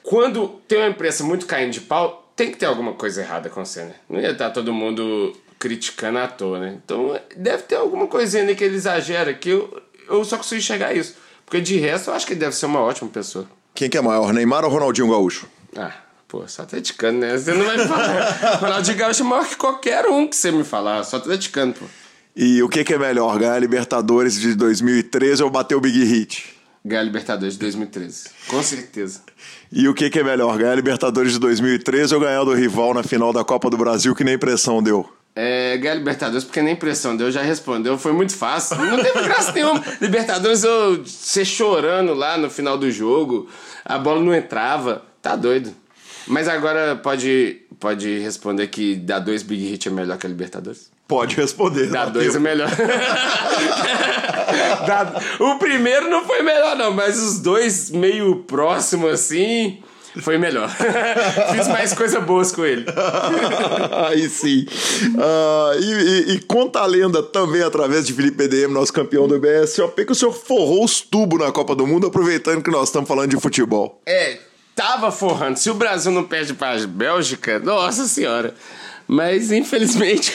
Quando tem uma imprensa muito caindo de pau, tem que ter alguma coisa errada com você, né? Não ia estar todo mundo criticando à toa, né? Então deve ter alguma coisinha ali que ele exagera, que eu, eu só consigo enxergar isso. Porque de resto eu acho que ele deve ser uma ótima pessoa. Quem que é maior, Neymar ou Ronaldinho Gaúcho? Ah, pô, só atleticano, né? Você não vai me falar. Ronaldinho Gaúcho é maior que qualquer um que você me falar, só atleticano, pô. E o que, que é melhor, ganhar a Libertadores de 2013 ou bater o Big Hit? Ganhar a Libertadores de 2013, com certeza. E o que, que é melhor, ganhar a Libertadores de 2013 ou ganhar do rival na final da Copa do Brasil, que nem pressão deu? É, ganhar Libertadores, porque nem pressão deu, já respondeu, foi muito fácil. Não teve graça nenhuma. Libertadores eu ser chorando lá no final do jogo, a bola não entrava, tá doido. Mas agora pode, pode responder que dar dois Big Hit é melhor que a Libertadores? Pode responder. Dá dois tempo. é melhor. dá... O primeiro não foi melhor, não, mas os dois meio próximos assim. Foi melhor. Fiz mais coisa boas com ele. Aí sim. Uh, e, e, e, conta a lenda também através de Felipe EDM, nosso campeão do BSOP, que o senhor forrou os tubos na Copa do Mundo, aproveitando que nós estamos falando de futebol. É, tava forrando. Se o Brasil não perde para a Bélgica, nossa senhora. Mas infelizmente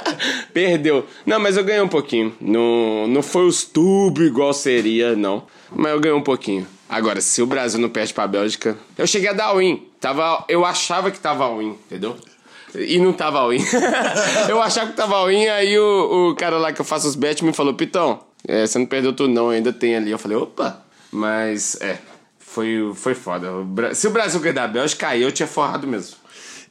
perdeu. Não, mas eu ganhei um pouquinho. Não, não foi os tubos igual seria, não. Mas eu ganhei um pouquinho. Agora, se o Brasil não perde pra Bélgica. Eu cheguei a dar win. Tava, eu achava que tava win, entendeu? E não tava win. eu achava que tava win, aí o, o cara lá que eu faço os bets me falou: Pitão, é, você não perdeu tudo, não, ainda tem ali. Eu falei: opa. Mas, é. Foi, foi foda. Se o Brasil ganhar da Bélgica, aí eu tinha forrado mesmo.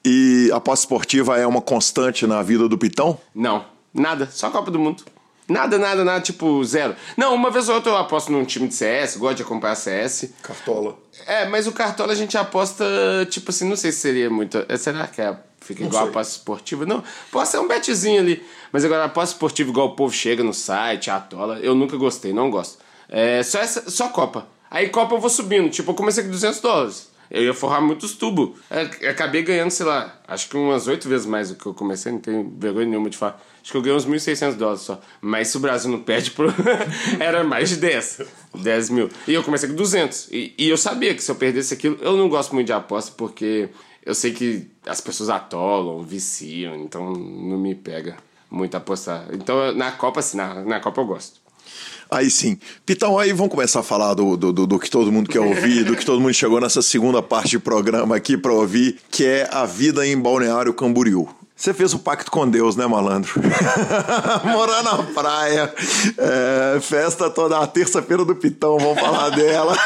E a aposta esportiva é uma constante na vida do Pitão? Não, nada, só Copa do Mundo. Nada, nada, nada, tipo zero. Não, uma vez ou outra eu aposto num time de CS, gosto de acompanhar CS. Cartola. É, mas o Cartola a gente aposta, tipo assim, não sei se seria muito. É, será que é, fica igual a aposta esportiva? Não, pode ser um betzinho ali. Mas agora a aposta esportiva, igual o povo chega no site, a tola, eu nunca gostei, não gosto. É só, essa, só Copa. Aí Copa eu vou subindo, tipo, eu comecei com 200 dólares. Eu ia forrar muitos tubos. Acabei ganhando, sei lá, acho que umas oito vezes mais do que eu comecei, não tenho vergonha nenhuma de falar. Acho que eu ganhei uns 1.600 dólares só. Mas se o Brasil não perde, pro... era mais de 10. 10 mil. E eu comecei com 200. E, e eu sabia que se eu perdesse aquilo, eu não gosto muito de aposta porque eu sei que as pessoas atolam, viciam, então não me pega muito apostar. Então na Copa, sim, na, na Copa eu gosto. Aí sim. Pitão, aí vamos começar a falar do, do, do, do, que todo mundo quer ouvir, do que todo mundo chegou nessa segunda parte do programa aqui para ouvir, que é a vida em Balneário Camboriú. Você fez o pacto com Deus, né, malandro? Morar na praia, é, festa toda a terça-feira do Pitão, vamos falar dela.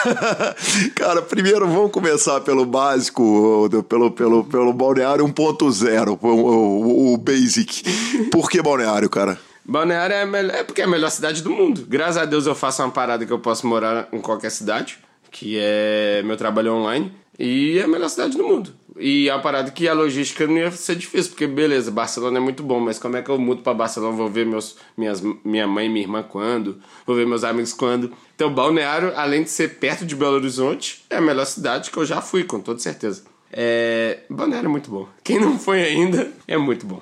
Cara, primeiro vamos começar pelo básico, pelo, pelo, pelo Balneário 1.0, o, o, o basic. Por que Balneário, cara? Balneário é, melhor, é porque é a melhor cidade do mundo. Graças a Deus eu faço uma parada que eu posso morar em qualquer cidade, que é meu trabalho online, e é a melhor cidade do mundo. E é uma parada que a logística não ia ser difícil, porque beleza, Barcelona é muito bom, mas como é que eu mudo para Barcelona? Vou ver meus, minhas, minha mãe e minha irmã quando? Vou ver meus amigos quando? Então, Balneário, além de ser perto de Belo Horizonte, é a melhor cidade que eu já fui, com toda certeza. É... Balneário é muito bom. Quem não foi ainda, é muito bom.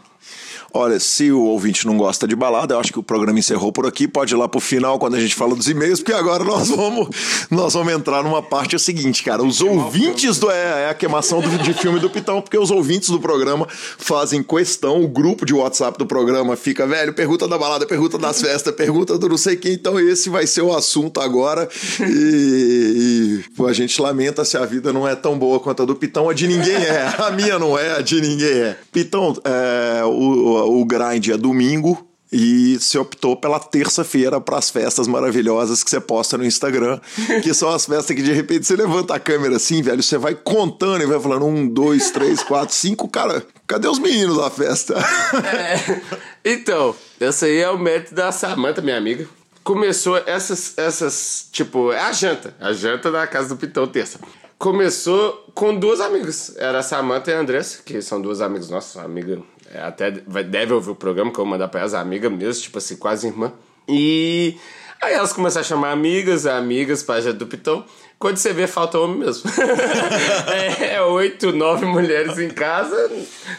Olha, se o ouvinte não gosta de balada, eu acho que o programa encerrou por aqui. Pode ir lá pro final quando a gente fala dos e-mails, porque agora nós vamos, nós vamos entrar numa parte é seguinte, cara. Os ouvintes do. É, é a queimação do, de filme do Pitão, porque os ouvintes do programa fazem questão, o grupo de WhatsApp do programa fica, velho, pergunta da balada, pergunta das festas, pergunta do não sei quem. Então, esse vai ser o assunto agora. E, e a gente lamenta se a vida não é tão boa quanto a do Pitão. A de ninguém é. A minha não é, a de ninguém é. Pitão, é, o o grind é domingo e se optou pela terça-feira para as festas maravilhosas que você posta no Instagram, que são as festas que de repente você levanta a câmera assim, velho, você vai contando e vai falando um, dois, três, quatro, cinco, cara, cadê os meninos da festa? É, então, essa aí é o mérito da Samanta, minha amiga. Começou essas, essas, tipo, é a janta, a janta da casa do Pitão terça. Começou com duas amigas, era a Samanta e a Andressa, que são duas amigas nossas, amiga é, até deve ouvir o programa que eu vou mandar pra elas, amiga mesmo, tipo assim, quase irmã. E aí elas começaram a chamar amigas, amigas, página do Pitão. Quando você vê, falta homem mesmo. é, é oito, nove mulheres em casa,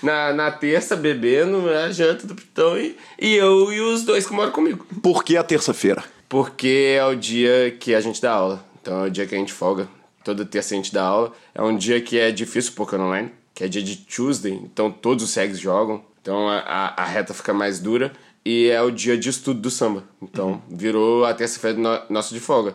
na, na terça, bebendo, a janta do Pitão, e, e eu e os dois que moram comigo. Por que a terça-feira? Porque é o dia que a gente dá aula. Então é o dia que a gente folga. Toda terça a gente dá aula. É um dia que é difícil porque online, que é dia de Tuesday, então todos os segs jogam. Então a, a, a reta fica mais dura. E é o dia de estudo do samba. Então virou a terça-feira no, nosso de folga.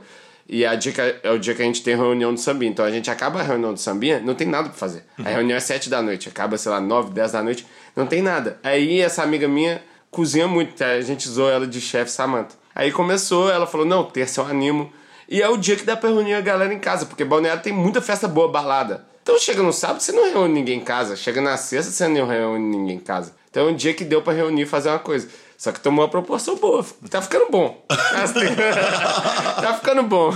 E a dica é o dia que a gente tem reunião do sambinha. Então a gente acaba a reunião do sambinha, não tem nada pra fazer. A reunião é sete da noite, acaba, sei lá, nove, dez da noite, não tem nada. Aí essa amiga minha cozinha muito, a gente zoou ela de chefe Samantha. Aí começou, ela falou: não, terça eu animo. E é o dia que dá pra reunir a galera em casa, porque Balneário tem muita festa boa, balada. Então chega no sábado, você não reúne ninguém em casa. Chega na sexta, você não reúne ninguém em casa. Então é um dia que deu pra reunir fazer uma coisa. Só que tomou uma proporção boa. Tá ficando bom. tá ficando bom.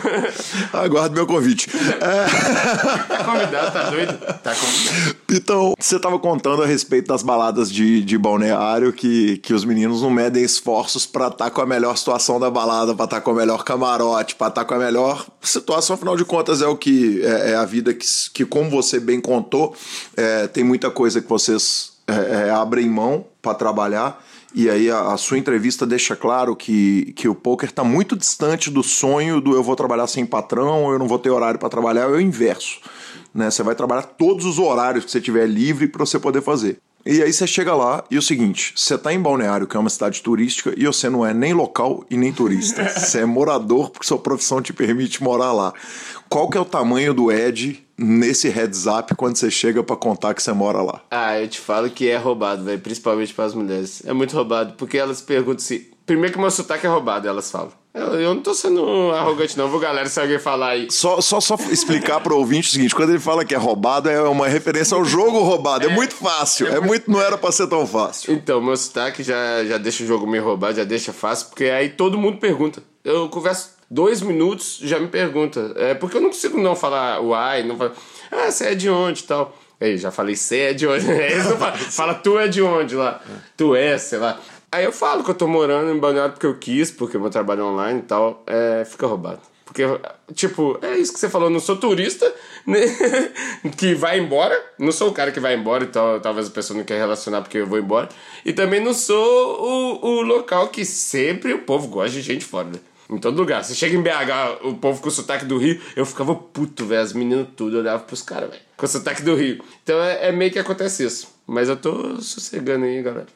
Aguardo meu convite. É... Tá convidado, tá doido? Tá convidado. Então, você tava contando a respeito das baladas de, de balneário que, que os meninos não medem esforços pra estar tá com a melhor situação da balada, pra estar tá com o melhor camarote, pra estar tá com a melhor situação. Afinal de contas, é o que é, é a vida que, que, como você bem contou, é, tem muita coisa que vocês é, é abrem mão para trabalhar e aí a, a, sua entrevista deixa claro que, que o poker está muito distante do sonho do eu vou trabalhar sem patrão, eu não vou ter horário para trabalhar, é o inverso. Né? Você vai trabalhar todos os horários que você tiver livre para você poder fazer. E aí você chega lá e é o seguinte, você está em Balneário, que é uma cidade turística, e você não é nem local e nem turista. Você é morador porque sua profissão te permite morar lá. Qual que é o tamanho do Ed nesse heads up quando você chega para contar que você mora lá? Ah, eu te falo que é roubado, velho, principalmente para as mulheres. É muito roubado, porque elas perguntam se. Primeiro que meu sotaque é roubado, elas falam. Eu, eu não tô sendo arrogante, não, vou galera, se alguém falar aí. Só, só, só explicar pro ouvinte o seguinte: quando ele fala que é roubado, é uma referência ao jogo roubado. É, é muito fácil. É, é muito, não era pra ser tão fácil. Então, meu sotaque já, já deixa o jogo meio roubado, já deixa fácil, porque aí todo mundo pergunta. Eu converso dois minutos, já me pergunta. É porque eu não consigo não falar uai, não falar ah, você é de onde e tal. Aí, já falei, você é de onde? Eles não fala, fala, tu é de onde lá? Tu é, sei lá. Aí eu falo que eu tô morando em Balneário porque eu quis, porque meu trabalho é online e tal, é, fica roubado. Porque, tipo, é isso que você falou, eu não sou turista né, que vai embora, não sou o cara que vai embora, então talvez a pessoa não quer relacionar porque eu vou embora. E também não sou o, o local que sempre o povo gosta de gente fora, né? Em todo lugar. Você chega em BH, o povo com o sotaque do Rio, eu ficava puto, velho. As meninas tudo, eu olhava pros caras, velho. Com o sotaque do Rio. Então é, é meio que acontece isso. Mas eu tô sossegando aí, galera.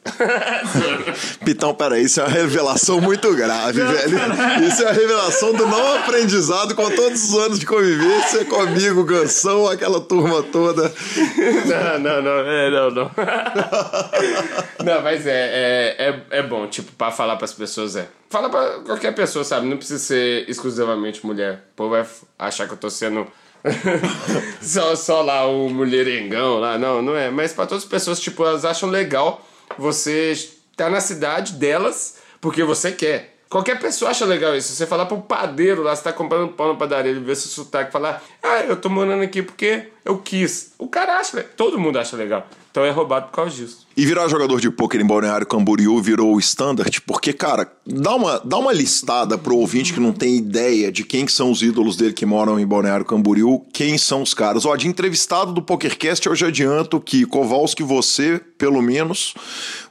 Pitão, peraí, isso é uma revelação muito grave, não, velho. Isso é a revelação do não aprendizado com todos os anos de convivência comigo, Gansão, aquela turma toda. Não, não, não, é, não, não. Não, mas é, é, é, é bom, tipo, pra falar pras pessoas é. Fala pra qualquer pessoa, sabe? Não precisa ser exclusivamente mulher. O povo vai achar que eu tô sendo só, só lá o mulherengão lá, não, não é. Mas para todas as pessoas, tipo, elas acham legal você estar tá na cidade delas porque você quer. Qualquer pessoa acha legal isso. Você falar pro padeiro lá, você tá comprando pão na padaria, ele vê seu sotaque falar, ah, eu tô morando aqui porque eu quis. O cara acha, todo mundo acha legal. Então é roubado por causa disso. E virar jogador de pôquer em Balneário Camboriú virou o standard, porque, cara, dá uma, dá uma listada pro ouvinte que não tem ideia de quem são os ídolos dele que moram em Balneário Camboriú, quem são os caras. Ó, de entrevistado do PokerCast, eu já adianto que Kowalski, você, pelo menos,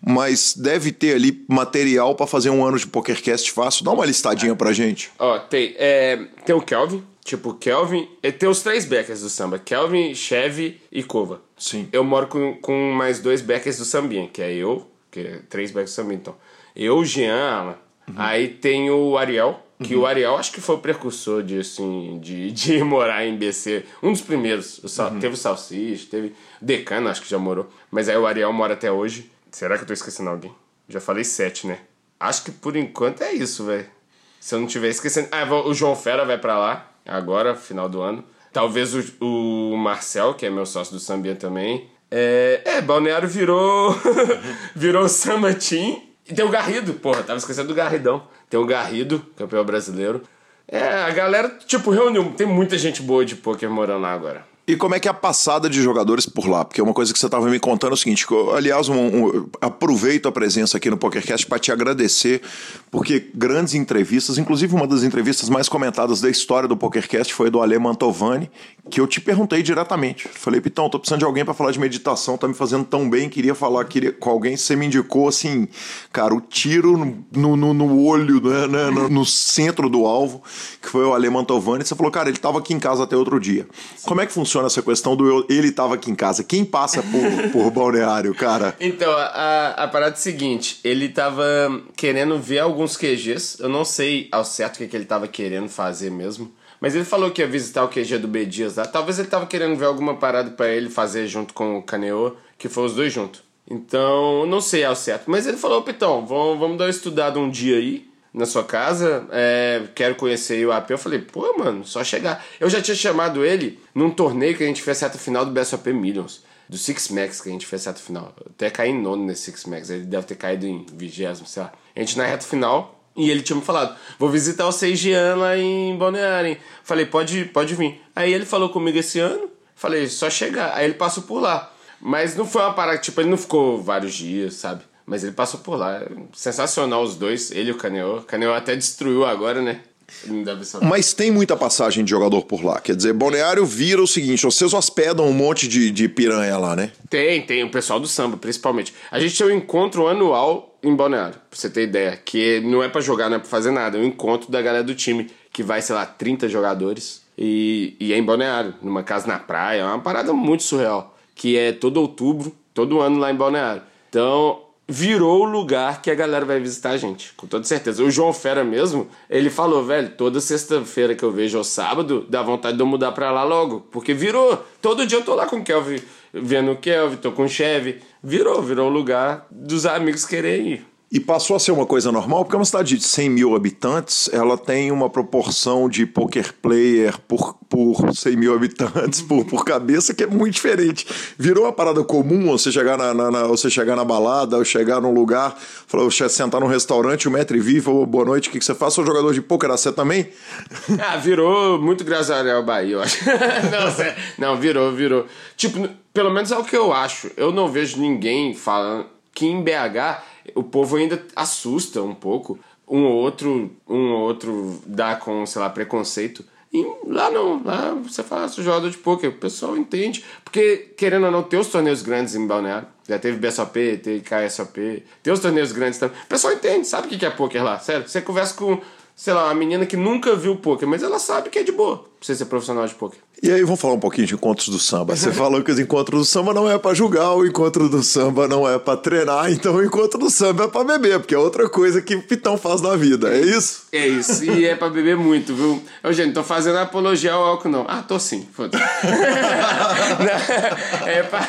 mas deve ter ali material para fazer um ano de PokerCast fácil. Dá uma listadinha pra gente. Ó, tem, é, tem o Kelvin, Tipo, Kelvin. Tem os três backers do samba: Kelvin, Chevy e Cova. Sim. Eu moro com, com mais dois backers do sambinha, que é eu, que é três backers do sambinha, então. Eu, Jean, Alan. Uhum. Aí tem o Ariel, que uhum. o Ariel acho que foi o precursor de, assim, de, de morar em BC. Um dos primeiros. O Sal, uhum. Teve o Salsicha, teve Decano, acho que já morou. Mas aí o Ariel mora até hoje. Será que eu tô esquecendo alguém? Já falei sete, né? Acho que por enquanto é isso, velho. Se eu não tiver esquecendo. Ah, o João Fera vai para lá agora, final do ano. Talvez o, o Marcel, que é meu sócio do Sambia também. É, é Balneário virou. virou Samba Team. E tem o Garrido, porra, tava esquecendo do Garridão. Tem o Garrido, campeão brasileiro. É, a galera, tipo, reuniu. Tem muita gente boa de poker morando lá agora. E como é que é a passada de jogadores por lá? Porque uma coisa que você estava me contando é o seguinte: eu, aliás, um, um, aproveito a presença aqui no PokerCast para te agradecer, porque grandes entrevistas, inclusive uma das entrevistas mais comentadas da história do PokerCast foi do Ale Mantovani, que eu te perguntei diretamente. Falei, Pitão, tô precisando de alguém para falar de meditação, tá me fazendo tão bem, queria falar queria, com alguém. Você me indicou assim, cara, o tiro no, no, no olho, né, né, no, no, centro do alvo, que foi o Ale Mantovani. Você falou, cara, ele estava aqui em casa até outro dia. Como é que funciona? Funciona essa questão do ele estava aqui em casa? Quem passa por, por balneário, cara? Então, a, a parada é a seguinte: ele estava querendo ver alguns QGs. Eu não sei ao certo o que, que ele estava querendo fazer mesmo. Mas ele falou que ia visitar o QG do B Dias lá. Talvez ele tava querendo ver alguma parada para ele fazer junto com o Caneô, que foi os dois juntos. Então, não sei ao certo. Mas ele falou, Pitão, vamos, vamos dar uma estudada um dia aí na sua casa, é, quero conhecer o AP. Eu falei, pô, mano, só chegar. Eu já tinha chamado ele num torneio que a gente fez certa final do BSOP Millions, do Six Max que a gente fez certa final. Até caí em nono nesse Six Max, ele deve ter caído em vigésimo, sei lá. A gente na reta final, e ele tinha me falado, vou visitar o Seijian lá em Balneário? Falei, pode, pode vir. Aí ele falou comigo esse ano, falei, só chegar. Aí ele passou por lá. Mas não foi uma parada, tipo, ele não ficou vários dias, sabe? Mas ele passou por lá. Sensacional os dois, ele e o Caneô. Caneô até destruiu agora, né? Mas tem muita passagem de jogador por lá. Quer dizer, Balneário vira o seguinte: vocês hospedam um monte de, de piranha lá, né? Tem, tem. O pessoal do samba, principalmente. A gente tem um encontro anual em Balneário, pra você ter ideia. Que não é para jogar, não é pra fazer nada. É um encontro da galera do time, que vai, sei lá, 30 jogadores. E, e é em Balneário, numa casa na praia. É uma parada muito surreal. Que é todo outubro, todo ano lá em Balneário. Então, virou o lugar que a galera vai visitar a gente, com toda certeza. O João Fera mesmo, ele falou, velho, toda sexta-feira que eu vejo ao sábado, dá vontade de eu mudar pra lá logo, porque virou. Todo dia eu tô lá com o Kelvin, vendo o Kelvin, tô com o Chevy. Virou, virou o lugar dos amigos quererem ir. E passou a ser uma coisa normal, porque é uma cidade de 100 mil habitantes, ela tem uma proporção de poker player por, por 100 mil habitantes, por, por cabeça, que é muito diferente. Virou uma parada comum você chegar na, na, na você chegar na balada, ou chegar num lugar, falar, sentar num restaurante, o metro e falou, boa noite, o que, que você faz? Sou jogador de poker, você também? Ah, virou muito graças ao Bahia, eu acho. não, não, virou, virou. Tipo, pelo menos é o que eu acho. Eu não vejo ninguém falando que em BH o povo ainda assusta um pouco. Um ou outro, um ou outro dá com, sei lá, preconceito. E lá não, lá você fala, jogador de poker, o pessoal entende. Porque, querendo ou não, tem os torneios grandes em Balneário. Já teve BSOP, teve KSOP, tem os torneios grandes também. O pessoal entende, sabe o que é poker lá, sério. Você conversa com, sei lá, uma menina que nunca viu poker, mas ela sabe que é de boa pra você ser profissional de poker. E aí vamos falar um pouquinho de encontros do samba. Você falou que os encontros do samba não é para julgar, o encontro do samba não é para treinar, então o encontro do samba é para beber, porque é outra coisa que o Pitão faz na vida, é isso? É isso, e é para beber muito, viu? Eu, gente, tô fazendo apologia ao álcool não. Ah, tô sim, foda é pra,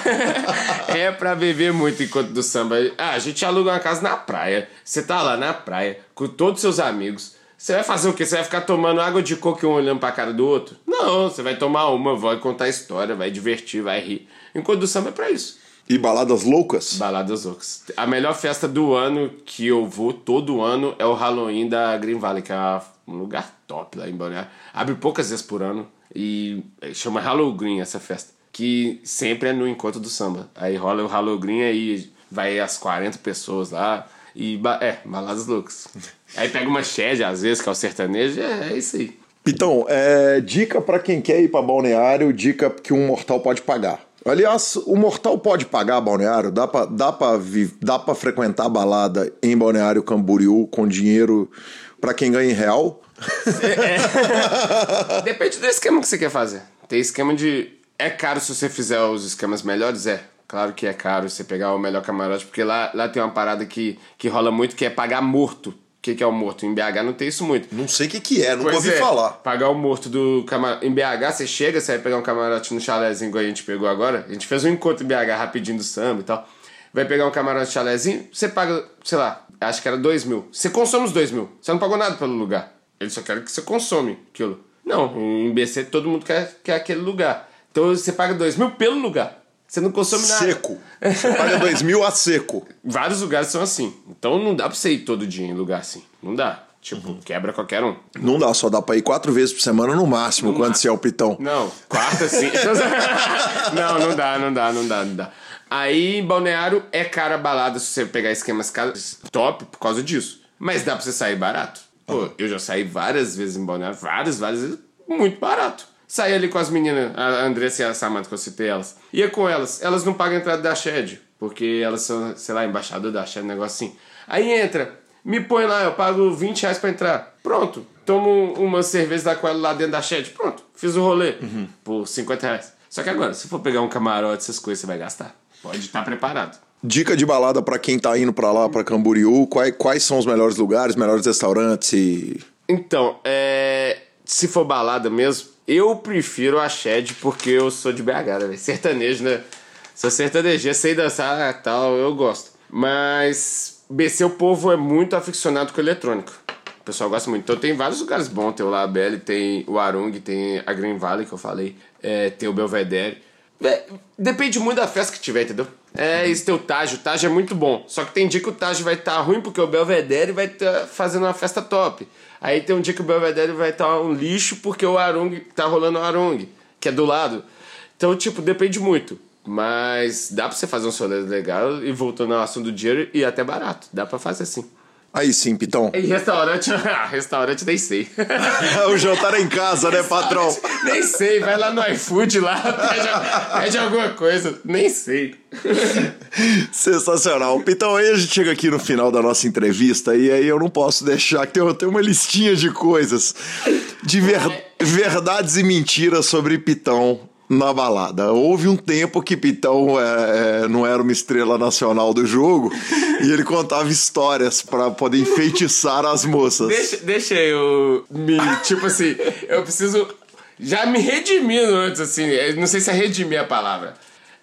é pra beber muito encontro do samba. Ah, a gente aluga uma casa na praia, você tá lá na praia com todos os seus amigos, você vai fazer o quê? Você vai ficar tomando água de coco e um olhando pra cara do outro? Não, você vai tomar uma, vai contar história, vai divertir, vai rir. Enquanto do samba é pra isso. E baladas loucas? Baladas loucas. A melhor festa do ano que eu vou todo ano é o Halloween da Green Valley, que é um lugar top lá em Balneário. Abre poucas vezes por ano e chama Halloween essa festa. Que sempre é no encontro do samba. Aí rola o Halloween aí vai as 40 pessoas lá. E, é, baladas loucas. Aí pega uma shed, às vezes, que é o sertanejo, é, é isso aí. Então, é, dica para quem quer ir para balneário, dica que um mortal pode pagar. Aliás, o mortal pode pagar balneário? Dá pra, dá pra, dá pra frequentar a balada em balneário Camboriú com dinheiro para quem ganha em real? É. Depende do esquema que você quer fazer. Tem esquema de. É caro se você fizer os esquemas melhores? É. Claro que é caro você pegar o melhor camarote, porque lá, lá tem uma parada que, que rola muito que é pagar morto. O que, que é o morto? Em BH não tem isso muito. Não sei o que, que é, nunca pois ouvi é, falar. Pagar o morto do camarote. Em BH, você chega, você vai pegar um camarote no chalézinho igual a gente pegou agora. A gente fez um encontro em BH rapidinho do samba e tal. Vai pegar um camarote chalézinho, você paga, sei lá, acho que era dois mil. Você consome os dois mil. Você não pagou nada pelo lugar. Eles só querem que você consome aquilo. Não, em BC todo mundo quer, quer aquele lugar. Então você paga dois mil pelo lugar. Você não consome nada. Seco. Você paga dois mil a seco. Vários lugares são assim. Então não dá pra você ir todo dia em lugar assim. Não dá. Tipo, quebra qualquer um. Não dá, só dá pra ir quatro vezes por semana no máximo, No quando máximo. você é o pitão. Não, quarta sim. não, não dá, não dá, não dá, não dá. Aí, em Balneário, é cara balada se você pegar esquemas top por causa disso. Mas dá pra você sair barato. Pô, eu já saí várias vezes em Balneário, várias, várias vezes, muito barato. Saí ali com as meninas, a Andressa e a Samantha, que eu citei elas. Ia com elas, elas não pagam a entrada da Shed, porque elas são, sei lá, embaixador da Shed, um negócio assim. Aí entra, me põe lá, eu pago 20 reais pra entrar. Pronto, tomo uma cerveja da Coelho lá dentro da Shed, pronto, fiz o rolê por 50 reais. Só que agora, se for pegar um camarote, essas coisas, você vai gastar. Pode estar preparado. Dica de balada pra quem tá indo pra lá, pra Camboriú, quais, quais são os melhores lugares, melhores restaurantes e... Então, é... se for balada mesmo, eu prefiro a Shed porque eu sou de BH, né? velho? Sertanejo, né? Sou sertanejo, sei dançar tal, eu gosto. Mas BC o povo é muito aficionado com eletrônico. O pessoal gosta muito. Então tem vários lugares bons. Tem o Labelle, tem o Arung, tem a Green Valley que eu falei, é, tem o Belvedere. É, depende muito da festa que tiver, entendeu? É, esse tem o Taj. O Taj é muito bom. Só que tem dia que o Taj vai estar ruim porque o Belvedere vai estar fazendo uma festa top. Aí tem um dia que o Belvedere vai estar um lixo porque o Arung tá rolando o Arung, que é do lado. Então, tipo, depende muito. Mas dá pra você fazer um solê legal e voltando ao assunto do dinheiro e até barato. Dá pra fazer assim. Aí sim, pitão. E restaurante, ah, restaurante nem sei. o jantar é em casa, né, patrão? nem sei, vai lá no iFood lá, pede, pede alguma coisa, nem sei. Sensacional. Então aí a gente chega aqui no final da nossa entrevista e aí eu não posso deixar que tem, tem uma listinha de coisas, de ver- verdades e mentiras sobre Pitão na balada. Houve um tempo que Pitão é, é, não era uma estrela nacional do jogo e ele contava histórias pra poder enfeitiçar as moças. Deixa, deixa eu me. Tipo assim, eu preciso. Já me redimindo antes, assim. eu Não sei se é redimir a palavra.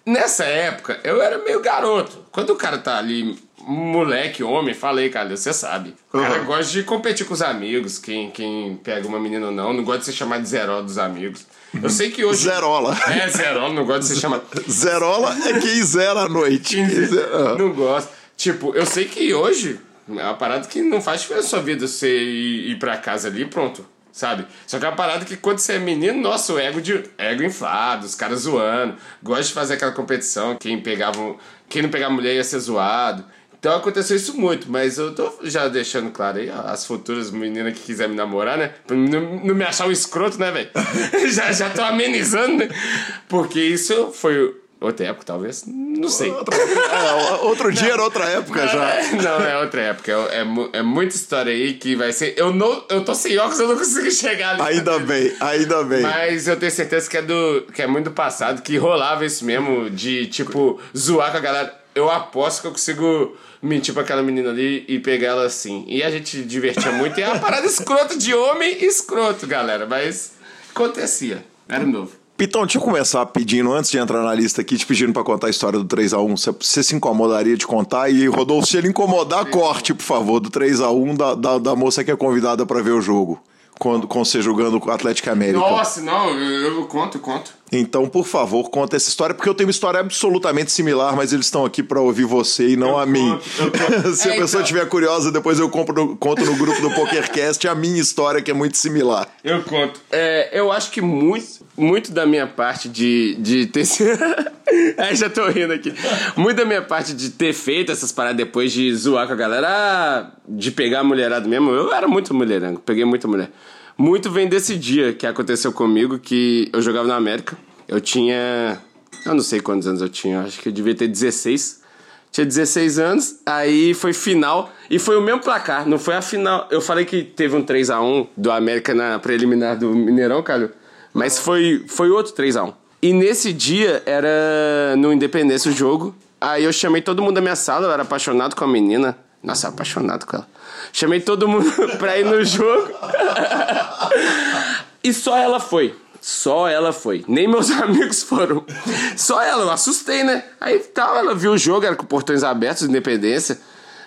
Nessa época, eu era meio garoto. Quando o cara tá ali, moleque, homem, falei, cara, você sabe. O cara Uhum. gosta de competir com os amigos, quem, quem pega uma menina ou não. Não gosta de ser chamado de zeró dos amigos. Eu sei que hoje. Zerola. É, zeró, não gosta de ser chamado. Zerola é quem zera a noite. Ah. Não gosto. Tipo, eu sei que hoje é uma parada que não faz diferença na sua vida você ir, ir pra casa ali e pronto, sabe? Só que é uma parada que quando você é menino, nossa, o ego, de, ego inflado, os caras zoando, gosta de fazer aquela competição, quem pegava. Quem não pegava mulher ia ser zoado. Então aconteceu isso muito, mas eu tô já deixando claro aí, ó, as futuras meninas que quiserem me namorar, né? Pra não, não me achar um escroto, né, velho? já, já tô amenizando, né? Porque isso foi outra época, talvez. Não sei. É, outro dia era outra época já. Não, é outra época. É, é, é muita história aí que vai ser. Eu, não, eu tô sem óculos, eu não consigo chegar ali. Ainda bem, ainda bem. Mas eu tenho certeza que é, do, que é muito do passado, que rolava isso mesmo, de tipo, zoar com a galera. Eu aposto que eu consigo mentir pra aquela menina ali e pegar ela assim. E a gente divertia muito. E é uma parada escrota de homem escroto, galera. Mas acontecia. Era novo. Pitão, deixa eu começar pedindo, antes de entrar na lista aqui, te pedindo pra contar a história do 3x1. Você, se incomodaria de contar? E, Rodolfo, se ele incomodar, corte, por favor, do 3x1 da, da, da moça que é convidada pra ver o jogo. Quando, com você jogando com o Atlético América. Nossa, não, eu, eu conto, eu conto. Então, por favor, conta essa história, porque eu tenho uma história absolutamente similar, mas eles estão aqui pra ouvir você e não Eu a mim. conto. Se a É, pessoa então. estiver curiosa, depois eu compro no- conto no grupo do PokerCast a minha história, que é muito similar. Eu conto. É, eu acho que muito, muito da minha parte de, de ter. Aí já tô rindo aqui. Muito da minha parte de ter feito essas paradas depois de zoar com a galera, ah, de pegar a mulherada mesmo. Eu era muito mulherango, peguei muita mulher. Muito vem desse dia que aconteceu comigo, que eu jogava na América. Eu tinha. Eu não sei quantos anos eu tinha, acho que eu devia ter 16. Tinha 16 anos, aí foi final e foi o mesmo placar, não foi a final. Eu falei que teve um 3 a 1 do América na preliminar do Mineirão, Calho, mas foi foi outro 3 a 1. E nesse dia era no Independência o jogo. Aí eu chamei todo mundo da minha sala, eu era apaixonado com a menina. Nossa, apaixonado com ela. Chamei todo mundo pra ir no jogo. E só ela foi. Só ela foi. Nem meus amigos foram. Só ela, eu assustei, né? Aí tal, ela viu o jogo, era com portões abertos, independência.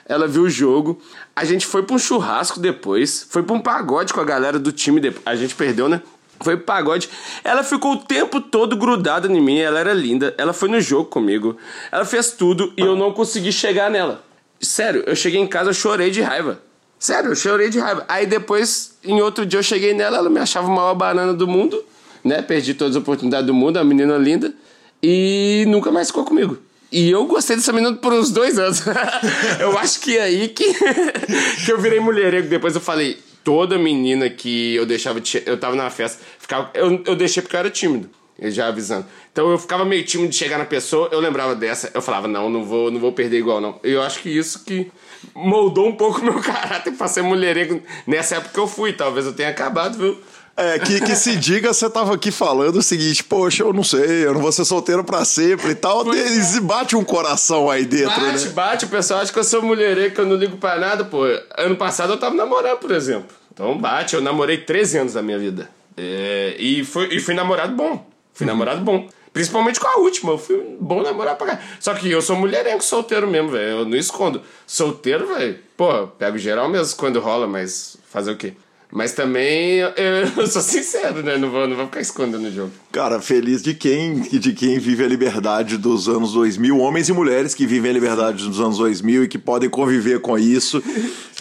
Ela viu o jogo. A gente foi pra um churrasco depois. Foi pra um pagode com a galera do time. depois. A gente perdeu, né? Foi pro pagode. Ela ficou o tempo todo grudada em mim. Ela era linda. Ela foi no jogo comigo. Ela fez tudo e eu não consegui chegar nela. Sério, eu cheguei em casa, chorei de raiva. Sério, eu chorei de raiva. Aí depois, em outro dia, eu cheguei nela, ela me achava a maior banana do mundo, né? Perdi todas as oportunidades do mundo, a menina linda, e nunca mais ficou comigo. E eu gostei dessa menina por uns dois anos. eu acho que é aí que, que eu virei mulherengo. Depois eu falei, toda menina que eu deixava de Eu tava na festa, ficava, eu, eu deixei porque eu era tímido. Já avisando. Então eu ficava meio tímido de chegar na pessoa, eu lembrava dessa, eu falava, não, não vou, não vou perder igual, não. Eu acho que isso que moldou um pouco meu caráter pra ser mulherengo nessa época que eu fui. Talvez eu tenha acabado, viu? É, que, que se diga, você tava aqui falando o seguinte, poxa, eu não sei, eu não vou ser solteiro pra sempre e tal. Eles bate um coração aí dentro, bate, né? Bate, o pessoal acha que eu sou mulherengo, que eu não ligo pra nada, pô. Ano passado eu tava namorando, por exemplo. Então bate, eu namorei 13 anos da minha vida. É, e, fui, e fui namorado bom. Fui namorado bom. Principalmente com a última, eu fui um bom namorado pra cá. Só que eu sou mulherengo solteiro mesmo, velho. Eu não escondo. Solteiro, velho, pô, pego geral mesmo quando rola, mas fazer o quê? Mas também eu, eu, sou sincero, né? Não vou, não vou ficar escondendo o jogo. Cara, feliz de quem, de quem vive a liberdade dos anos 2000, homens e mulheres que vivem a liberdade dos anos 2000 e que podem conviver com isso.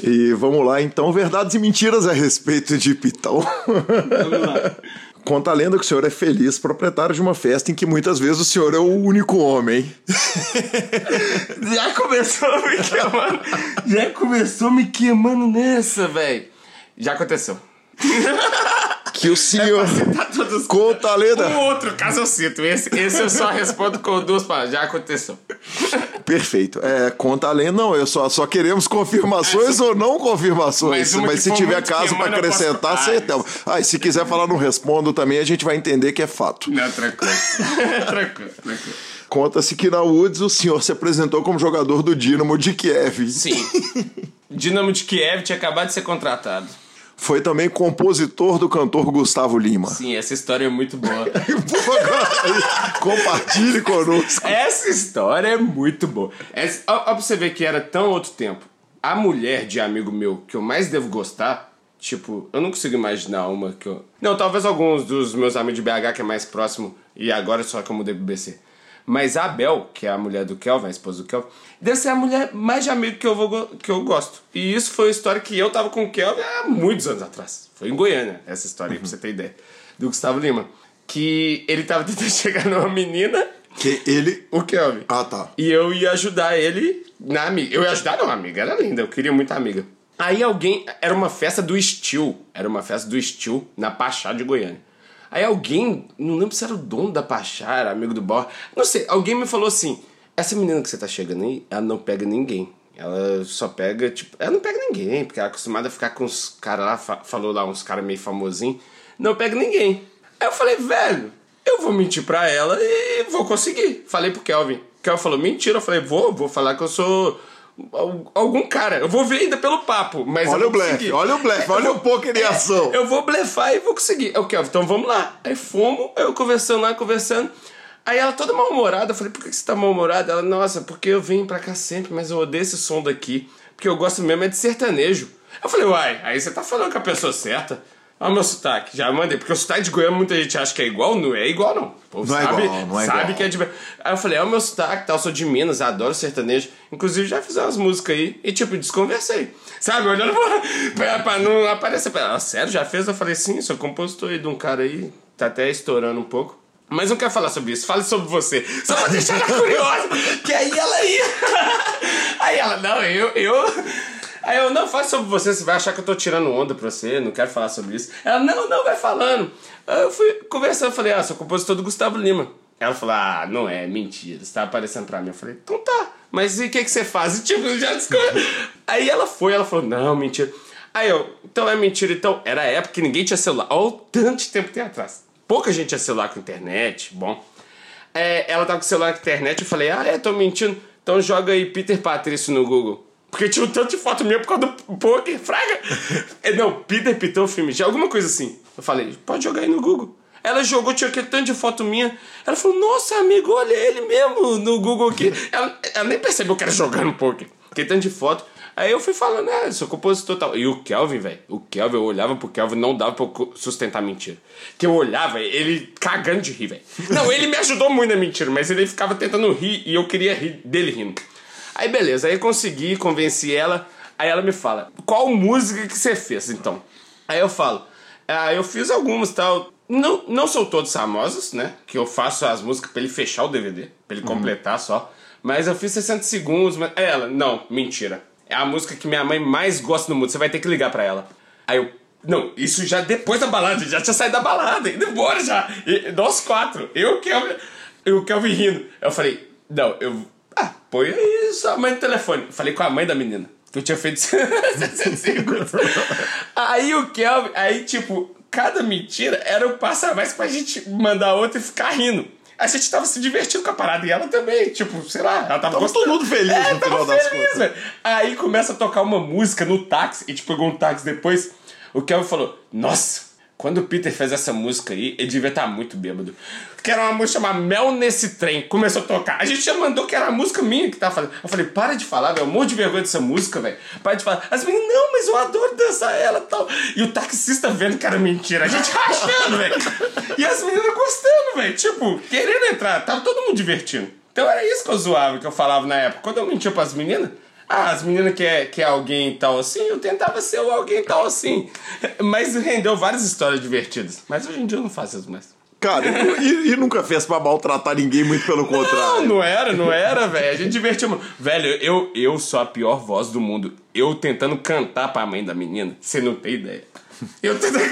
E vamos lá, então, verdades e mentiras a respeito de Pitão. Vamos lá. Conta a lenda que o senhor é feliz proprietário de uma festa em que muitas vezes o senhor é o único homem. Já começou me queimando. Já começou me queimando nessa, velho. Já aconteceu. Que o senhor é conta a lenda. O outro caso eu cito. Esse, esse eu só respondo com duas palavras. Já aconteceu. Perfeito. É, conta a lenda, não. Eu só, só queremos confirmações ou não confirmações. Mas, Mas se tiver caso para acrescentar, posso... acertamos. Ah, e se quiser falar não respondo também, a gente vai entender que é fato. Não, tranquilo. tranquilo, tranquilo. Conta-se que na Woods o senhor se apresentou como jogador do Dinamo de Kiev. Sim. Dinamo de Kiev tinha acabado de ser contratado. Foi também compositor do cantor Gustavo Lima. Sim, essa história é muito boa. Compartilhe conosco. Essa história é muito boa. Essa, ó, ó, pra você ver que era tão outro tempo. A mulher de amigo meu que eu mais devo gostar, tipo, eu não consigo imaginar uma que eu. Não, talvez alguns dos meus amigos de BH que é mais próximo, e agora só que eu mudei pro BC. Mas a Bel, que é a mulher do Kelvin, a esposa do Kelvin, deve ser a mulher mais de amigo que eu, vou, que eu gosto. E isso foi uma história que eu tava com o Kelvin há muitos anos atrás. Foi em Goiânia, essa história aí, pra você ter ideia. Do Gustavo Lima. Que ele tava tentando chegar numa menina. Que ele. O Kelvin. Ah, tá. E eu ia ajudar ele na amiga. Eu ia ajudar, não, amiga era linda, eu queria muita amiga. Aí alguém. Era uma festa do Steel. Era uma festa do Steel na Pachá de Goiânia. Aí alguém, não lembro se era o dono da Pachá, era amigo do Borra, não sei, alguém me falou assim: essa menina que você tá chegando aí, ela não pega ninguém. Ela só pega, tipo, ela não pega ninguém, porque ela é acostumada a ficar com os caras lá, falou lá, uns caras meio famosinhos, não pega ninguém. Aí eu falei, velho, eu vou mentir pra ela e vou conseguir. Falei pro Kelvin. Kelvin falou, mentira. Eu falei, vou, vou falar que eu sou algum cara. Eu vou ver ainda pelo papo, mas olha o blefe, olha o blefe, olha o poker em é, ação. Eu vou blefar e vou conseguir. Eu quero, então vamos lá. Aí fomos, eu conversando lá, conversando. Aí ela toda mal-humorada, eu falei, por que você tá mal-humorada? Ela, nossa, porque eu venho pra cá sempre, mas eu odeio esse som daqui. Porque eu gosto mesmo é de sertanejo. Eu falei, uai, aí você tá falando com a pessoa certa. Olha o meu sotaque, já mandei. Porque o sotaque de Goiânia muita gente acha que é igual, não é igual, não. O não sabe, é igual, não é sabe igual. que é de. Aí eu falei, é o meu sotaque, tal, sou de Minas, adoro sertanejo. Inclusive já fiz umas músicas aí e, tipo, desconversei. Sabe, olhando pra, pra não aparecer. Pra, ah, sério, já fez? Eu falei, sim, sou compositor aí de um cara aí, tá até estourando um pouco. Mas não quero falar sobre isso, fale sobre você. Só pra deixar ela curiosa, que aí ela ia. Aí ela, não, eu, eu, Aí eu, não, fale sobre você, você vai achar que eu tô tirando onda pra você, não quero falar sobre isso. Ela, não, não, vai falando. Aí eu fui conversando, falei, ah, sou compositor do Gustavo Lima. Ela falou, ah, não é, mentira, você tá aparecendo pra mim. Eu falei, então tá, mas e o que, que você faz? E, tipo, já descobriu. Aí ela foi, ela falou, não, mentira. Aí eu, então é mentira, então. Era a época que ninguém tinha celular. Olha o tanto de tempo que tem atrás. Pouca gente tinha celular com internet, bom. É, ela tava com celular com internet, eu falei, ah, é, tô mentindo. Então joga aí Peter Patrício no Google. Porque tinha um tanto de foto minha por causa do poker, fraga. É, não, Peter Pitão filme, de alguma coisa assim. Eu falei, pode jogar aí no Google. Ela jogou, tinha aquele tanto de foto minha. Ela falou, nossa, amigo, olha ele mesmo no Google aqui. Ela, ela nem percebeu que era jogar no poker. Aquele tanto de foto. Aí eu fui falando, né, sou compositor tal. E o Kelvin, velho, o Kelvin, eu olhava pro Kelvin, não dava pra sustentar mentira. Que eu olhava, ele cagando de rir, velho. Não, ele me ajudou muito na mentira, mas ele ficava tentando rir e eu queria rir dele rindo. Aí beleza, aí consegui, convenci ela. Aí ela me fala, qual música que você fez, então? Aí eu falo, ah, eu fiz algumas tal. Não, não são todos famosos, né? Que eu faço as músicas pra ele fechar o DVD, pra ele completar só. Mas eu fiz 60 segundos, mas. É ela, não, mentira. É a música que minha mãe mais gosta no mundo, você vai ter que ligar pra ela. Aí eu. Não, isso já depois da balada, já tinha saído da balada, indo embora já. E, nós quatro. Eu, Kelvin, eu, o Kelvin rindo. Eu falei, não, eu. Ah, põe aí sua mãe no telefone. Falei com a mãe da menina. Que eu tinha feito 60 segundos. Aí o Kelvin, aí tipo, cada mentira era um passo a mais pra gente mandar outra e ficar rindo. A gente tava se divertindo com a parada e ela também, tipo, sei lá, ela tava Tava todo mundo feliz É, no final das feliz, contas. Aí começa a tocar uma música no táxi, e a gente pegou um táxi depois. O Kelvin falou: Nossa, quando o Peter fez essa música aí, ele devia estar muito bêbado. Que era uma música chamada Mel Nesse Trem. Começou a tocar. A gente já mandou que era a música minha que tava fazendo. Eu falei: Para de falar, velho. Eu morro de vergonha dessa música, velho. Para de falar. As meninas, não, mas eu adoro dançar ela e tal. E o taxista vendo que era mentira. A gente rachando, velho. E as meninas gostando, velho. Tipo, querendo entrar. Tava todo mundo divertindo. Então era isso que eu zoava, que eu falava na época. Quando eu mentia pras meninas, ah, as meninas que é, que é alguém tal assim, eu tentava ser o alguém tal assim. Mas rendeu várias histórias divertidas. Mas hoje em dia eu não faço isso mais. Cara, e, e nunca fez pra maltratar ninguém, muito pelo Não, contrário. não era, não era, velho. A gente divertiu. muito. Velho, eu, eu sou a pior voz do mundo. Eu tentando cantar pra mãe da menina, você não tem ideia. Eu tentando.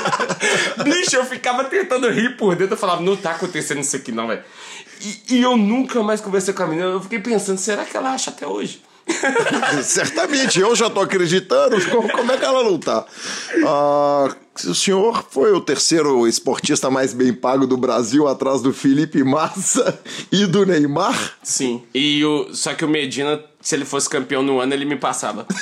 Bicho, eu ficava tentando rir por dentro. Eu falava, não tá acontecendo isso aqui, não, velho. E, e eu nunca mais conversei com a menina. Eu fiquei pensando, será que ela acha até hoje? Certamente, eu já tô acreditando. Como, como é que ela não tá? Ah, o senhor foi o terceiro esportista mais bem pago do Brasil, atrás do Felipe Massa e do Neymar. Sim. E o, só que o Medina, se ele fosse campeão no ano, ele me passava.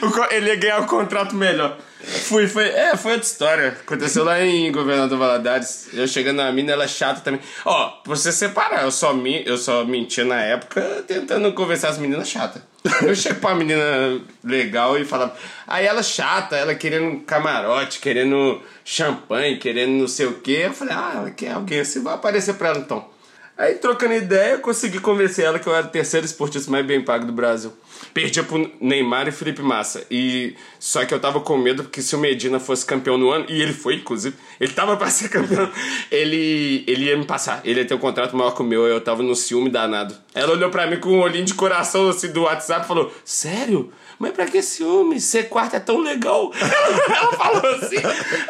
O ele ia ganhar um contrato melhor. Fui, foi, é, foi outra história. Aconteceu lá em Governador Valadares. Eu chegando na mina, ela é chata também. Ó, pra você separar, eu só, mi, eu só mentia na época tentando conversar as meninas chatas. Eu chego pra uma menina legal e falava. Aí ela chata, ela querendo camarote, querendo champanhe, querendo não sei o quê. Eu falei, ah, ela quer alguém assim, vai aparecer pra ela então. Aí, trocando ideia, consegui convencer ela que eu era o terceiro esportista mais bem pago do Brasil. Perdia pro Neymar e Felipe Massa. E só que eu tava com medo porque se o Medina fosse campeão no ano, e ele foi, inclusive, ele tava pra ser campeão, ele, ele ia me passar. Ele ia ter um contrato maior que o meu, eu tava no ciúme danado. Ela olhou pra mim com um olhinho de coração assim do WhatsApp e falou: Sério? Mas pra que ciúme? Ser quarto é tão legal. Ela, ela falou assim.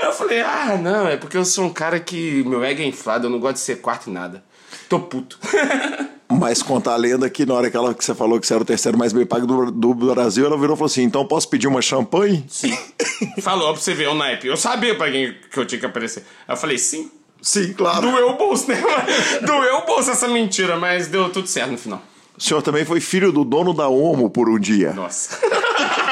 Eu falei: Ah, não, é porque eu sou um cara que meu ego é inflado, eu não gosto de ser quarto em nada. Tô puto. Mas conta a lenda que na hora que, ela, que você falou que você era o terceiro mais bem pago do, do Brasil, ela virou e falou assim: então posso pedir uma champanhe? Sim. Falou pra você ver o naipe. Eu sabia pra quem que eu tinha que aparecer. Aí eu falei, sim. Sim, claro. Doeu o bolso, né? Doeu o bolso essa mentira, mas deu tudo certo no final. O senhor também foi filho do dono da Omo por um dia. Nossa.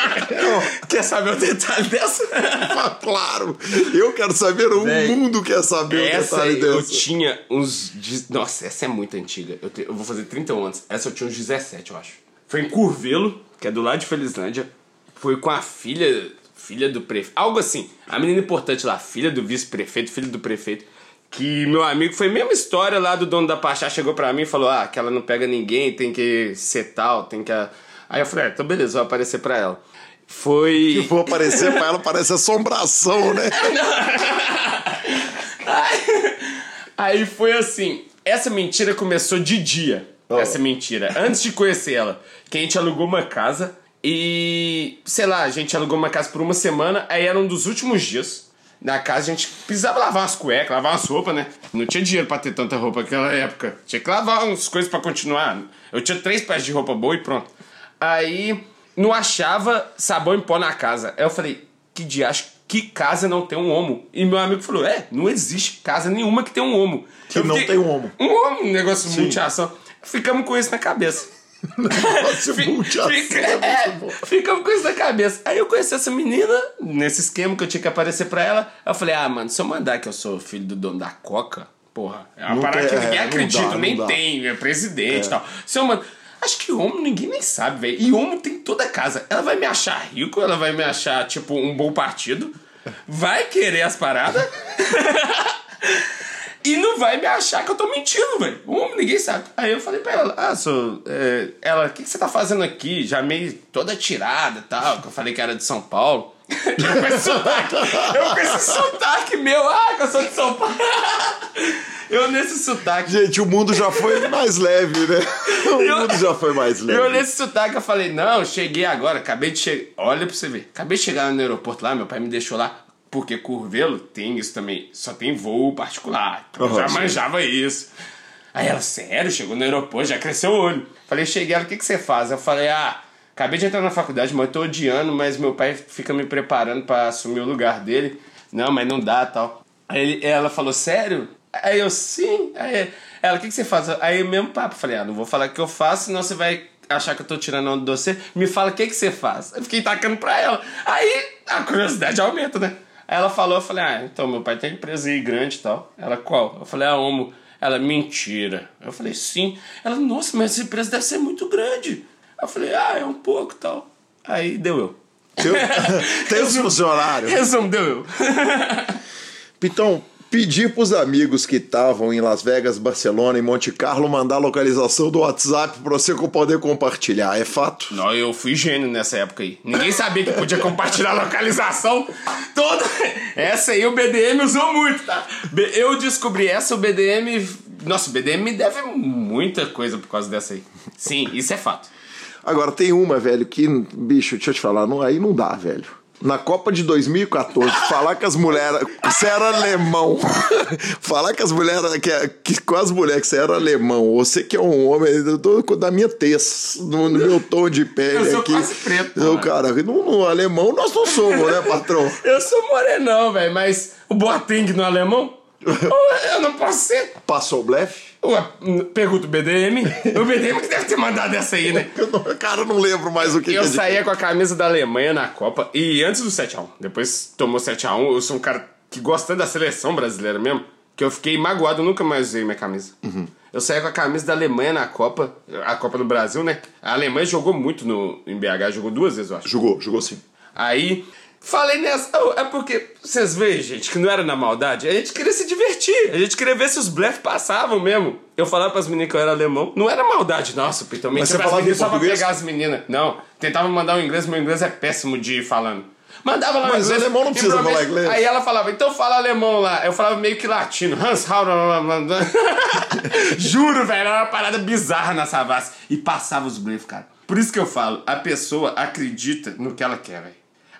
Quer saber o detalhe dessa? Ah, claro! Eu quero saber, o Véi, mundo quer saber o detalhe aí, eu dessa. tinha uns. Nossa, essa é muito antiga. Eu, te- eu vou fazer 31 anos. Essa eu tinha uns 17, eu acho. Foi em Curvelo, que é do lado de Felizlândia. Foi com a filha. Filha do prefeito. Algo assim. A menina importante lá, filha do vice-prefeito, filho do prefeito. Que meu amigo foi a mesma história lá do dono da Pachá. Chegou pra mim e falou: Ah, que ela não pega ninguém, tem que ser tal, tem que. Aí eu falei: ah, então beleza, vou aparecer pra ela. Foi. Vou aparecer pra ela, parece assombração, né? Aí foi assim. Essa mentira começou de dia. Oh. Essa mentira. Antes de conhecer ela. Que a gente alugou uma casa e. Sei lá, a gente alugou uma casa por uma semana. Aí era um dos últimos dias. Na casa a gente precisava lavar umas cuecas, lavar umas roupas, né? Não tinha dinheiro pra ter tanta roupa naquela época. Tinha que lavar umas coisas pra continuar. Eu tinha três peças de roupa boa e pronto. Aí não achava sabão em pó na casa. Aí eu falei, que diacho, que casa não tem um homo? E meu amigo falou, é, não existe casa nenhuma que tem um homo. Que Eu não tem um homo. Um homo, um negócio de multiação. Ficamos com isso na cabeça. Negócio multiação, fica- é é, ficamos com isso na cabeça. Aí eu conheci essa menina, nesse esquema que eu tinha que aparecer pra ela. Eu falei, ah, mano, se eu mandar que eu sou filho do dono da Coca, porra, é uma Não parada tem- que ninguém é, acredita, nem dá. tem, é presidente e tal. Se eu mando. Acho que homo ninguém nem sabe, velho. E homo tem toda casa. Ela vai me achar rico, ela vai me achar, tipo, um bom partido. Vai querer as paradas. E não vai me achar que eu tô mentindo, velho. Um, ninguém sabe. Aí eu falei pra ela, ah, sou. É... Ela, o que, que você tá fazendo aqui? Já meio toda tirada e tal, que eu falei que era de São Paulo. Eu com esse sotaque, eu com esse sotaque meu, ah, que eu sou de São Paulo. Eu nesse sotaque. Gente, o mundo já foi mais leve, né? O Eu- mundo já foi mais leve. Eu nesse sotaque eu falei, não, cheguei agora, acabei de chegar. Olha pra você ver. Acabei de chegar no aeroporto lá, meu pai me deixou lá. Porque Curvelo tem isso também. Só tem voo particular. Eu Aham, já sim. manjava isso. Aí ela, sério, chegou no aeroporto, já cresceu o olho. Falei, cheguei, ela, o que, que você faz? Eu falei, ah, acabei de entrar na faculdade, mas eu tô odiando, mas meu pai fica me preparando pra assumir o lugar dele. Não, mas não dá tal. Aí ela falou, sério? Aí eu, sim. Aí ela, o que, que você faz? Aí mesmo papo. Falei, ah, não vou falar o que eu faço, senão você vai achar que eu tô tirando onda de você. Me fala o que, que você faz. Eu fiquei tacando pra ela. Aí a curiosidade aumenta, né? Aí ela falou, eu falei, ah, então meu pai tem empresa aí grande e tal. Ela, qual? Eu falei, a Homo. Ela, mentira. Eu falei, sim. Ela, nossa, mas essa empresa deve ser muito grande. Eu falei, ah, é um pouco e tal. Aí deu eu. Tem, tem os funcionários. Resumo, deu eu. Então, pedir pros amigos que estavam em Las Vegas, Barcelona e Monte Carlo mandar a localização do WhatsApp pra você poder compartilhar. É fato? Não, eu fui gênio nessa época aí. Ninguém sabia que podia compartilhar a localização toda. Essa aí o BDM usou muito, tá? Eu descobri essa, o BDM. Nossa, o BDM me deve muita coisa por causa dessa aí. Sim, isso é fato. Agora, tem uma, velho, que, bicho, deixa eu te falar, não, aí não dá, velho. Na Copa de 2014, falar que as mulheres. Você era alemão. falar que as mulheres. Que, que com as mulheres que você era alemão. Você que é um homem eu tô da minha tez, no, no meu tom de pele Eu sou aqui. quase preto, Eu, cara, no, no alemão nós não somos, né, patrão? Eu sou morenão, velho, mas o Boateng no alemão? Eu não posso ser. Passou o blefe? Ué, pergunta o BDM. O BDM que deve ter mandado essa aí, né? Eu não- Cara, eu não lembro mais o que Eu que saía com a camisa da Alemanha na Copa e antes do 7x1. Depois tomou 7x1. Eu sou um cara que gosta tanto da seleção brasileira mesmo que eu fiquei magoado, nunca mais usei minha camisa. Eu saía com a camisa da Alemanha na Copa, a Copa do Brasil, né? A Alemanha jogou muito no, em BH, jogou duas vezes, eu acho. Jogou, jogou sim. Aí, falei nessa. Oh, é porque, vocês veem, gente, que não era na maldade. A gente queria se divertir. A gente queria ver se os blefs passavam mesmo. Eu falava pras meninas que eu era alemão. Não era maldade, nossa, Piton. Mas você falava só pra pegar as meninas. Não, tentava mandar o inglês, meu inglês é péssimo de ir falando. Mandava lá Mas inglês. alemão não precisa falar inglês. Aí ela falava, então fala alemão lá. Eu falava meio que latino. Hans. Juro, velho, era uma parada bizarra na Savassi. E passava os blefs, cara. Por isso que eu falo, a pessoa acredita no que ela quer, velho.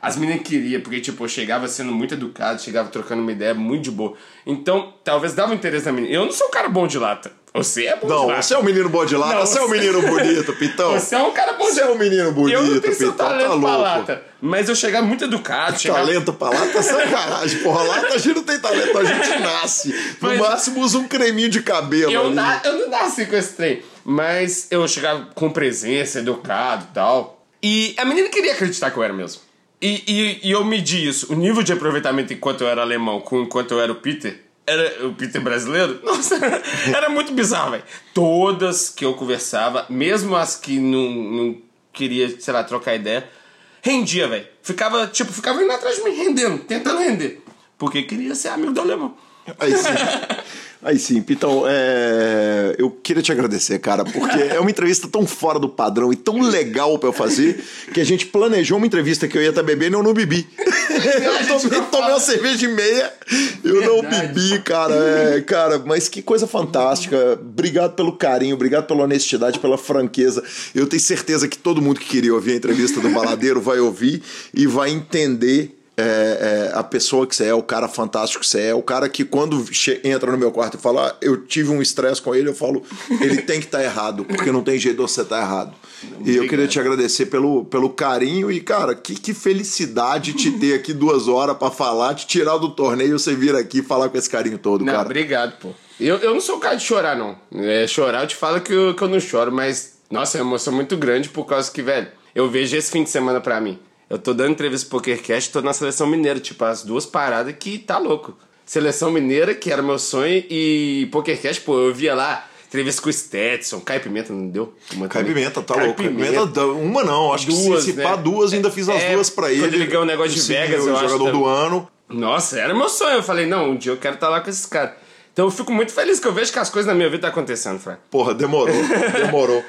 As meninas queriam, porque, tipo, eu chegava sendo muito educado, chegava trocando uma ideia muito de boa. Então, talvez dava interesse na menina. Eu não sou um cara bom de lata. Você é bom de Não, lata. você é um menino bom de lata, Não, você é um menino bonito, Pitão. Você é um cara bom de Você é um menino bonito, Eu não tenho Pitão, talento tá pra louco. lata. Mas eu chegava muito educado. Chegava... Talento pra lata é sacanagem, porra. Lata a gente não tem talento, a gente nasce. No Mas- máximo usa um creminho de cabelo Eu, na, eu não nasci com esse trem. Mas eu chegava com presença, educado e tal. E a menina queria acreditar que eu era mesmo. E, e, e eu medi isso. O nível de aproveitamento enquanto eu era alemão com enquanto eu era o Peter. Era o Peter brasileiro? Nossa, era muito bizarro, velho. Todas que eu conversava, mesmo as que não, não queria, sei lá, trocar ideia, rendia, velho. Ficava, tipo, ficava indo atrás de mim, rendendo, tentando render. Porque queria ser amigo do alemão. Aí sim. Aí sim, Pitão, é... eu queria te agradecer, cara, porque é uma entrevista tão fora do padrão e tão legal pra eu fazer que a gente planejou uma entrevista que eu ia estar bebendo e eu não bebi. eu tomei, tomei uma cerveja e meia, eu não bebi, cara. É, cara, mas que coisa fantástica. Obrigado pelo carinho, obrigado pela honestidade, pela franqueza. Eu tenho certeza que todo mundo que queria ouvir a entrevista do Baladeiro vai ouvir e vai entender é, é, a pessoa que você é, o cara fantástico que você é, o cara que quando entra no meu quarto e fala, ah, eu tive um estresse com ele, eu falo, ele tem que estar errado, porque não tem jeito de você estar errado. E eu queria te agradecer pelo, pelo carinho e, cara, que, que felicidade te ter aqui duas horas pra falar, te tirar do torneio e você vir aqui falar com esse carinho todo, Não, cara. obrigado, pô. Eu, eu não sou o cara de chorar, não. É, chorar, eu te falo que eu, que eu não choro, mas, nossa, é uma emoção muito grande por causa que, velho, eu vejo esse fim de semana pra mim. Eu tô dando entrevista pro PokerCast, tô na Seleção Mineira, tipo, as duas paradas que tá louco. Seleção Mineira, que era meu sonho, e PokerCast, pô, eu via lá, entrevista com o Stetson, Caio Pimenta, não deu? Uma Cai também. Pimenta, tá Caio louco. Pimenta, dá- uma não, acho Duas, que se, se né? pá duas, ainda fiz as É, duas pra ele. quando ele ganhou o negócio de Vegas, o eu acho jogador do ano. Nossa, era meu sonho. Eu falei, não, um dia eu quero estar lá com esses caras. Então eu fico muito feliz que eu vejo que as coisas na minha vida estão tá acontecendo, Fred. Porra, demorou, demorou.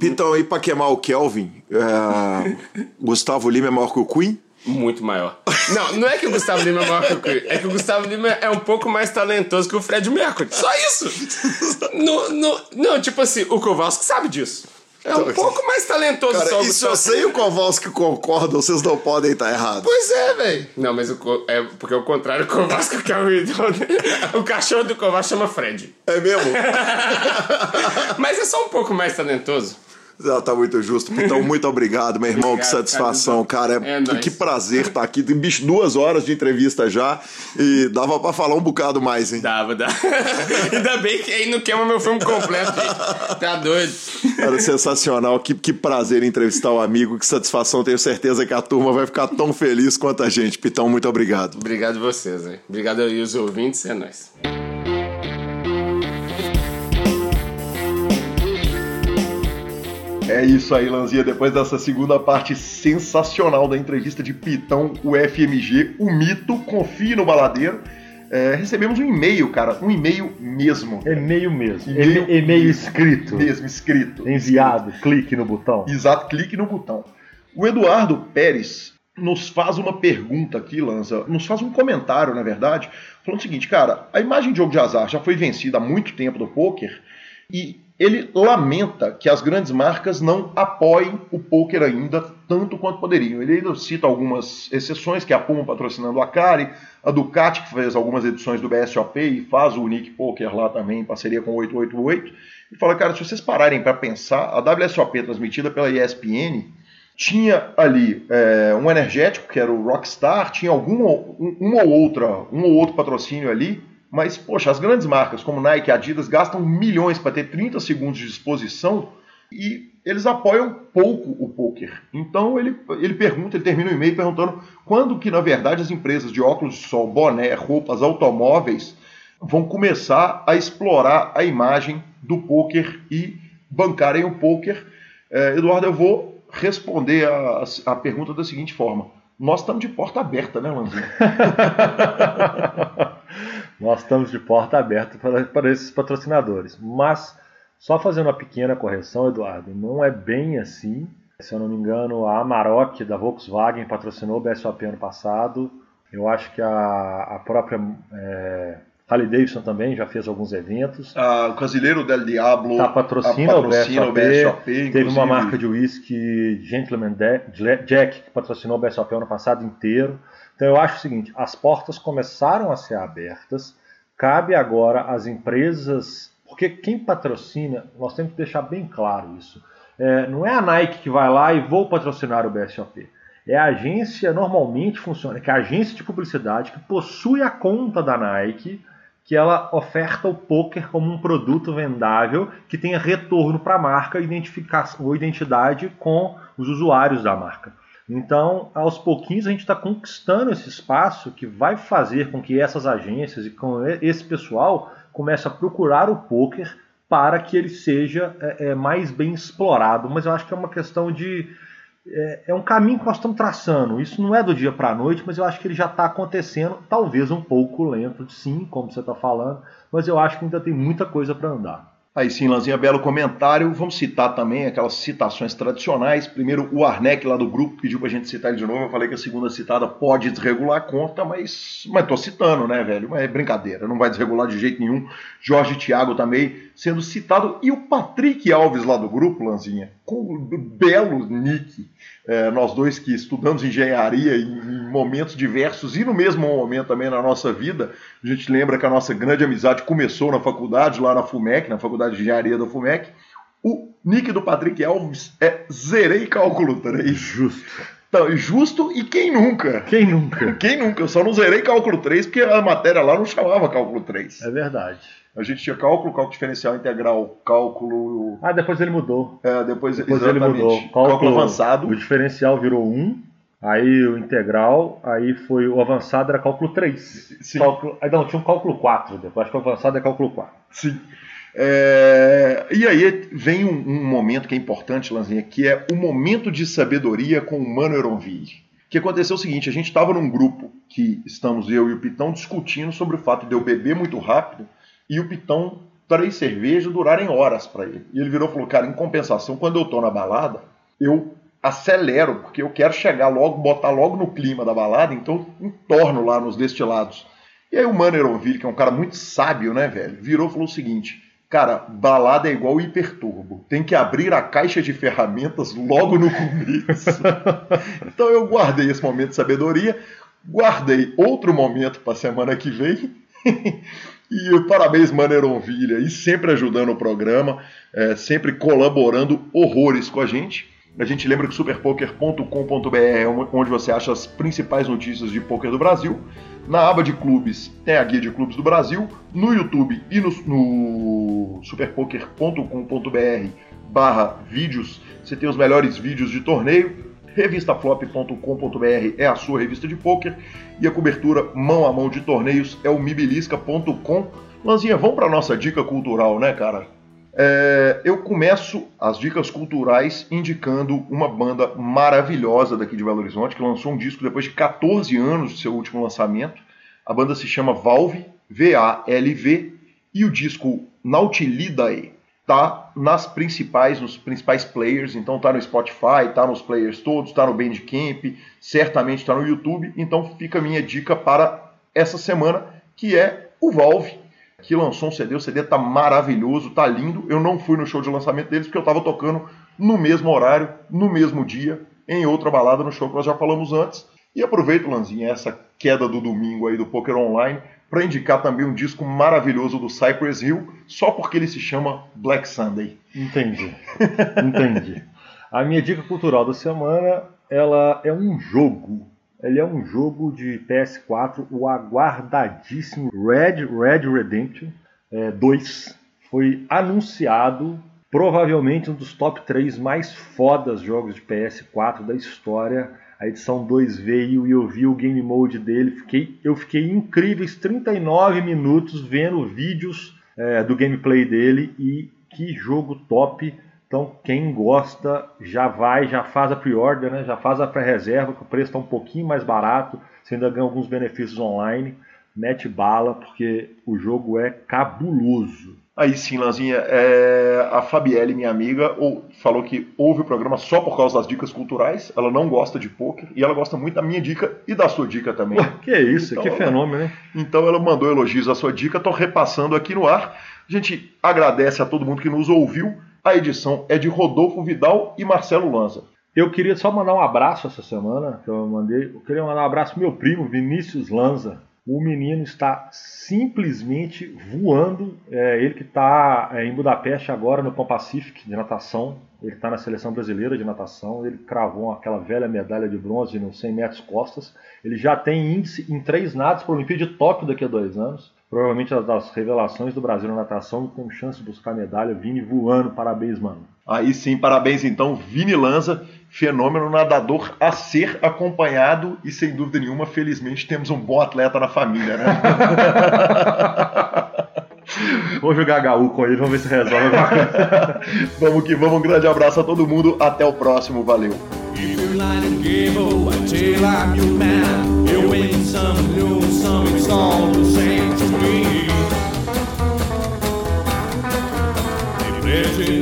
Então, aí pra queimar o Kelvin, é... Gustavo Lima é maior que o Queen? Muito maior. Não, não é que o Gustavo Lima é maior que o Queen, é que o Gustavo Lima é um pouco mais talentoso que o Fred Mercury. Só isso! No, no, não, tipo assim, o Kowalski sabe disso. É um pouco mais talentoso Cara, só e se você e o Kowalski concordam, vocês não podem estar errados. Pois é, velho. Não, mas o, é porque é o contrário, o Kowalski que é o ídolo. O cachorro do Kowalski chama Fred. É mesmo? mas é só um pouco mais talentoso. Não, tá muito justo. Então, muito obrigado, meu irmão. Obrigado, que satisfação, cara. cara. É, é que, que, prazer estar tá aqui. Tem bicho duas horas de entrevista já. E dava pra falar um bocado mais, hein? Dava, dava. Ainda bem que aí não queima meu filme completo. Tá doido. Cara, sensacional. Que, que prazer entrevistar o amigo. Que satisfação. Tenho certeza que a turma vai ficar tão feliz quanto a gente. Pitão, muito obrigado. Obrigado vocês, hein? Obrigado aí os ouvintes. É nóis. É isso aí, Lanzinha. Depois dessa segunda parte sensacional da entrevista de Pitão, o FMG, o mito, confie no baladeiro. É, recebemos um e-mail, cara. Um e-mail mesmo. E-mail mesmo. E-mail, e-mail escrito. Mesmo, escrito. Enviado. Escrito. Clique no botão. Exato, clique no botão. O Eduardo Pérez nos faz uma pergunta aqui, Lanza. Nos faz um comentário, na verdade, falando o seguinte, cara. A imagem de jogo de azar já foi vencida há muito tempo do poker e ele lamenta que as grandes marcas não apoiem o poker ainda tanto quanto poderiam. Ele ainda cita algumas exceções, que é a Puma patrocinando a Cari, a Ducati, que fez algumas edições do BSOP e faz o Nick Poker lá também, em parceria com o 888. E fala, cara, se vocês pararem para pensar, a WSOP transmitida pela ESPN tinha ali é, um energético, que era o Rockstar, tinha algum, um, uma ou outra, um ou outro patrocínio ali, mas, poxa, as grandes marcas como Nike e Adidas gastam milhões para ter 30 segundos de exposição e eles apoiam pouco o poker. Então ele, ele pergunta, ele termina o e-mail perguntando quando que, na verdade, as empresas de óculos de sol, boné, roupas, automóveis vão começar a explorar a imagem do poker e bancarem o poker. É, Eduardo, eu vou responder a, a pergunta da seguinte forma. Nós estamos de porta aberta, né, Lanzinho? Nós estamos de porta aberta para, para esses patrocinadores. Mas, só fazendo uma pequena correção, Eduardo, não é bem assim. Se eu não me engano, a Amarok da Volkswagen patrocinou o BSOP ano passado. Eu acho que a, a própria é, Harley Davidson também já fez alguns eventos. Ah, o Brasileiro del Diablo tá, patrocina, patrocina o, BSOP, o BSOP. Teve inclusive. uma marca de whisky, Gentleman Jack, que patrocinou o BSOP ano passado inteiro. Então eu acho o seguinte: as portas começaram a ser abertas, cabe agora às empresas, porque quem patrocina, nós temos que deixar bem claro isso. É, não é a Nike que vai lá e vou patrocinar o BSOP. É a agência, normalmente funciona, que é a agência de publicidade que possui a conta da Nike, que ela oferta o poker como um produto vendável que tenha retorno para a marca identificação ou identidade com os usuários da marca. Então, aos pouquinhos, a gente está conquistando esse espaço que vai fazer com que essas agências e com esse pessoal comece a procurar o poker para que ele seja é, é, mais bem explorado. Mas eu acho que é uma questão de. É, é um caminho que nós estamos traçando. Isso não é do dia para a noite, mas eu acho que ele já está acontecendo, talvez um pouco lento, sim, como você está falando, mas eu acho que ainda tem muita coisa para andar. Aí sim, Lanzinha, belo comentário. Vamos citar também aquelas citações tradicionais. Primeiro, o Arnec lá do grupo pediu pra gente citar ele de novo. Eu falei que a segunda citada pode desregular a conta, mas, mas tô citando, né, velho? Mas é brincadeira, não vai desregular de jeito nenhum. Jorge Thiago também sendo citado. E o Patrick Alves lá do grupo, Lanzinha, com o belo nick. É, nós dois que estudamos engenharia em, momentos diversos e no mesmo momento também na nossa vida, a gente lembra que a nossa grande amizade começou na faculdade, lá na FUMEC, na Faculdade de Engenharia da FUMEC. O nick do Patrick Alves é Zerei Cálculo 3. Justo. Então, justo e quem nunca? Quem nunca? Quem nunca? Eu só não zerei cálculo 3 porque a matéria lá não chamava cálculo 3. É verdade. A gente tinha cálculo, cálculo diferencial integral, cálculo. Ah, depois ele mudou. É, depois, depois ele mudou. Cálculo, cálculo, avançado. O diferencial virou 1, aí o integral, aí foi o avançado era cálculo 3. Sim. Cálculo, aí não, tinha um cálculo 4 depois, acho que o avançado é cálculo 4. Sim. É, e aí vem um, um, momento que é importante, Lanzinha, que é o momento de sabedoria com o Mano Eronville. Que aconteceu o seguinte, a gente estava num grupo que estamos eu e o Pitão discutindo sobre o fato de eu beber muito rápido e o Pitão três cervejas durarem horas para ele. E ele virou e falou, cara, em compensação, quando eu tô na balada, eu acelero, porque eu quero chegar logo, botar logo no clima da balada, então entorno lá nos destilados. E aí o Maneronville, que é um cara muito sábio, né, velho, virou e falou o seguinte: Cara, balada é igual hiperturbo. Tem que abrir a caixa de ferramentas logo no começo. então eu guardei esse momento de sabedoria, guardei outro momento para semana que vem. e parabéns, Maneronville, aí sempre ajudando o programa, é, sempre colaborando horrores com a gente. A gente lembra que superpoker.com.br é onde você acha as principais notícias de poker do Brasil. Na aba de clubes tem a guia de clubes do Brasil. No YouTube e no, no superpoker.com.br barra vídeos você tem os melhores vídeos de torneio. Revistaflop.com.br é a sua revista de poker e a cobertura mão a mão de torneios é o mibilisca.com. Lanzinha, vamos para nossa dica cultural, né, cara? É, eu começo as dicas culturais indicando uma banda maravilhosa daqui de Belo Horizonte, que lançou um disco depois de 14 anos de seu último lançamento. A banda se chama Valve, V-A-L-V, e o disco Nautilidae tá nas principais, nos principais players, então tá no Spotify, tá nos players todos, tá no Bandcamp, certamente tá no YouTube, então fica a minha dica para essa semana, que é o Valve, que lançou um CD. O CD tá maravilhoso, tá lindo. Eu não fui no show de lançamento deles porque eu tava tocando no mesmo horário, no mesmo dia, em outra balada no show que nós já falamos antes. E aproveito, Lanzinha, essa queda do domingo aí do Poker Online para indicar também um disco maravilhoso do Cypress Hill, só porque ele se chama Black Sunday. Entendi. Entendi. A minha dica cultural da semana, ela é um jogo ele é um jogo de PS4, o aguardadíssimo Red Red Redemption é, 2. Foi anunciado, provavelmente um dos top 3 mais fodas jogos de PS4 da história. A edição 2 veio e eu vi o game mode dele. Fiquei, eu fiquei incríveis 39 minutos vendo vídeos é, do gameplay dele e que jogo top então, quem gosta já vai, já faz a pre-order, né? já faz a pré-reserva, que o preço está um pouquinho mais barato, você ainda ganha alguns benefícios online. Mete bala, porque o jogo é cabuloso. Aí sim, Lanzinha, é... a Fabielle, minha amiga, ou... falou que ouve o programa só por causa das dicas culturais. Ela não gosta de poker e ela gosta muito da minha dica e da sua dica também. Ué, que isso, então, que fenômeno, hein? Então ela mandou elogios à sua dica, estou repassando aqui no ar. A gente agradece a todo mundo que nos ouviu. A edição é de Rodolfo Vidal e Marcelo Lanza. Eu queria só mandar um abraço essa semana, que eu mandei. Eu queria mandar um abraço pro meu primo, Vinícius Lanza. O menino está simplesmente voando. É, ele que está é, em Budapeste agora no Pan Pacific de natação. Ele está na seleção brasileira de natação. Ele cravou aquela velha medalha de bronze nos 100 metros costas. Ele já tem índice em três nados para o Olimpíada de Tóquio daqui a dois anos provavelmente as das revelações do Brasil na natação, com chance de buscar medalha. Vini voando, parabéns, mano. Aí sim, parabéns então, Vini Lanza, fenômeno nadador a ser acompanhado e sem dúvida nenhuma, felizmente temos um bom atleta na família, né? Vou jogar HU com ele, vamos ver se resolve vamos que vamos, um grande abraço a todo mundo, até o próximo, valeu. Virgin.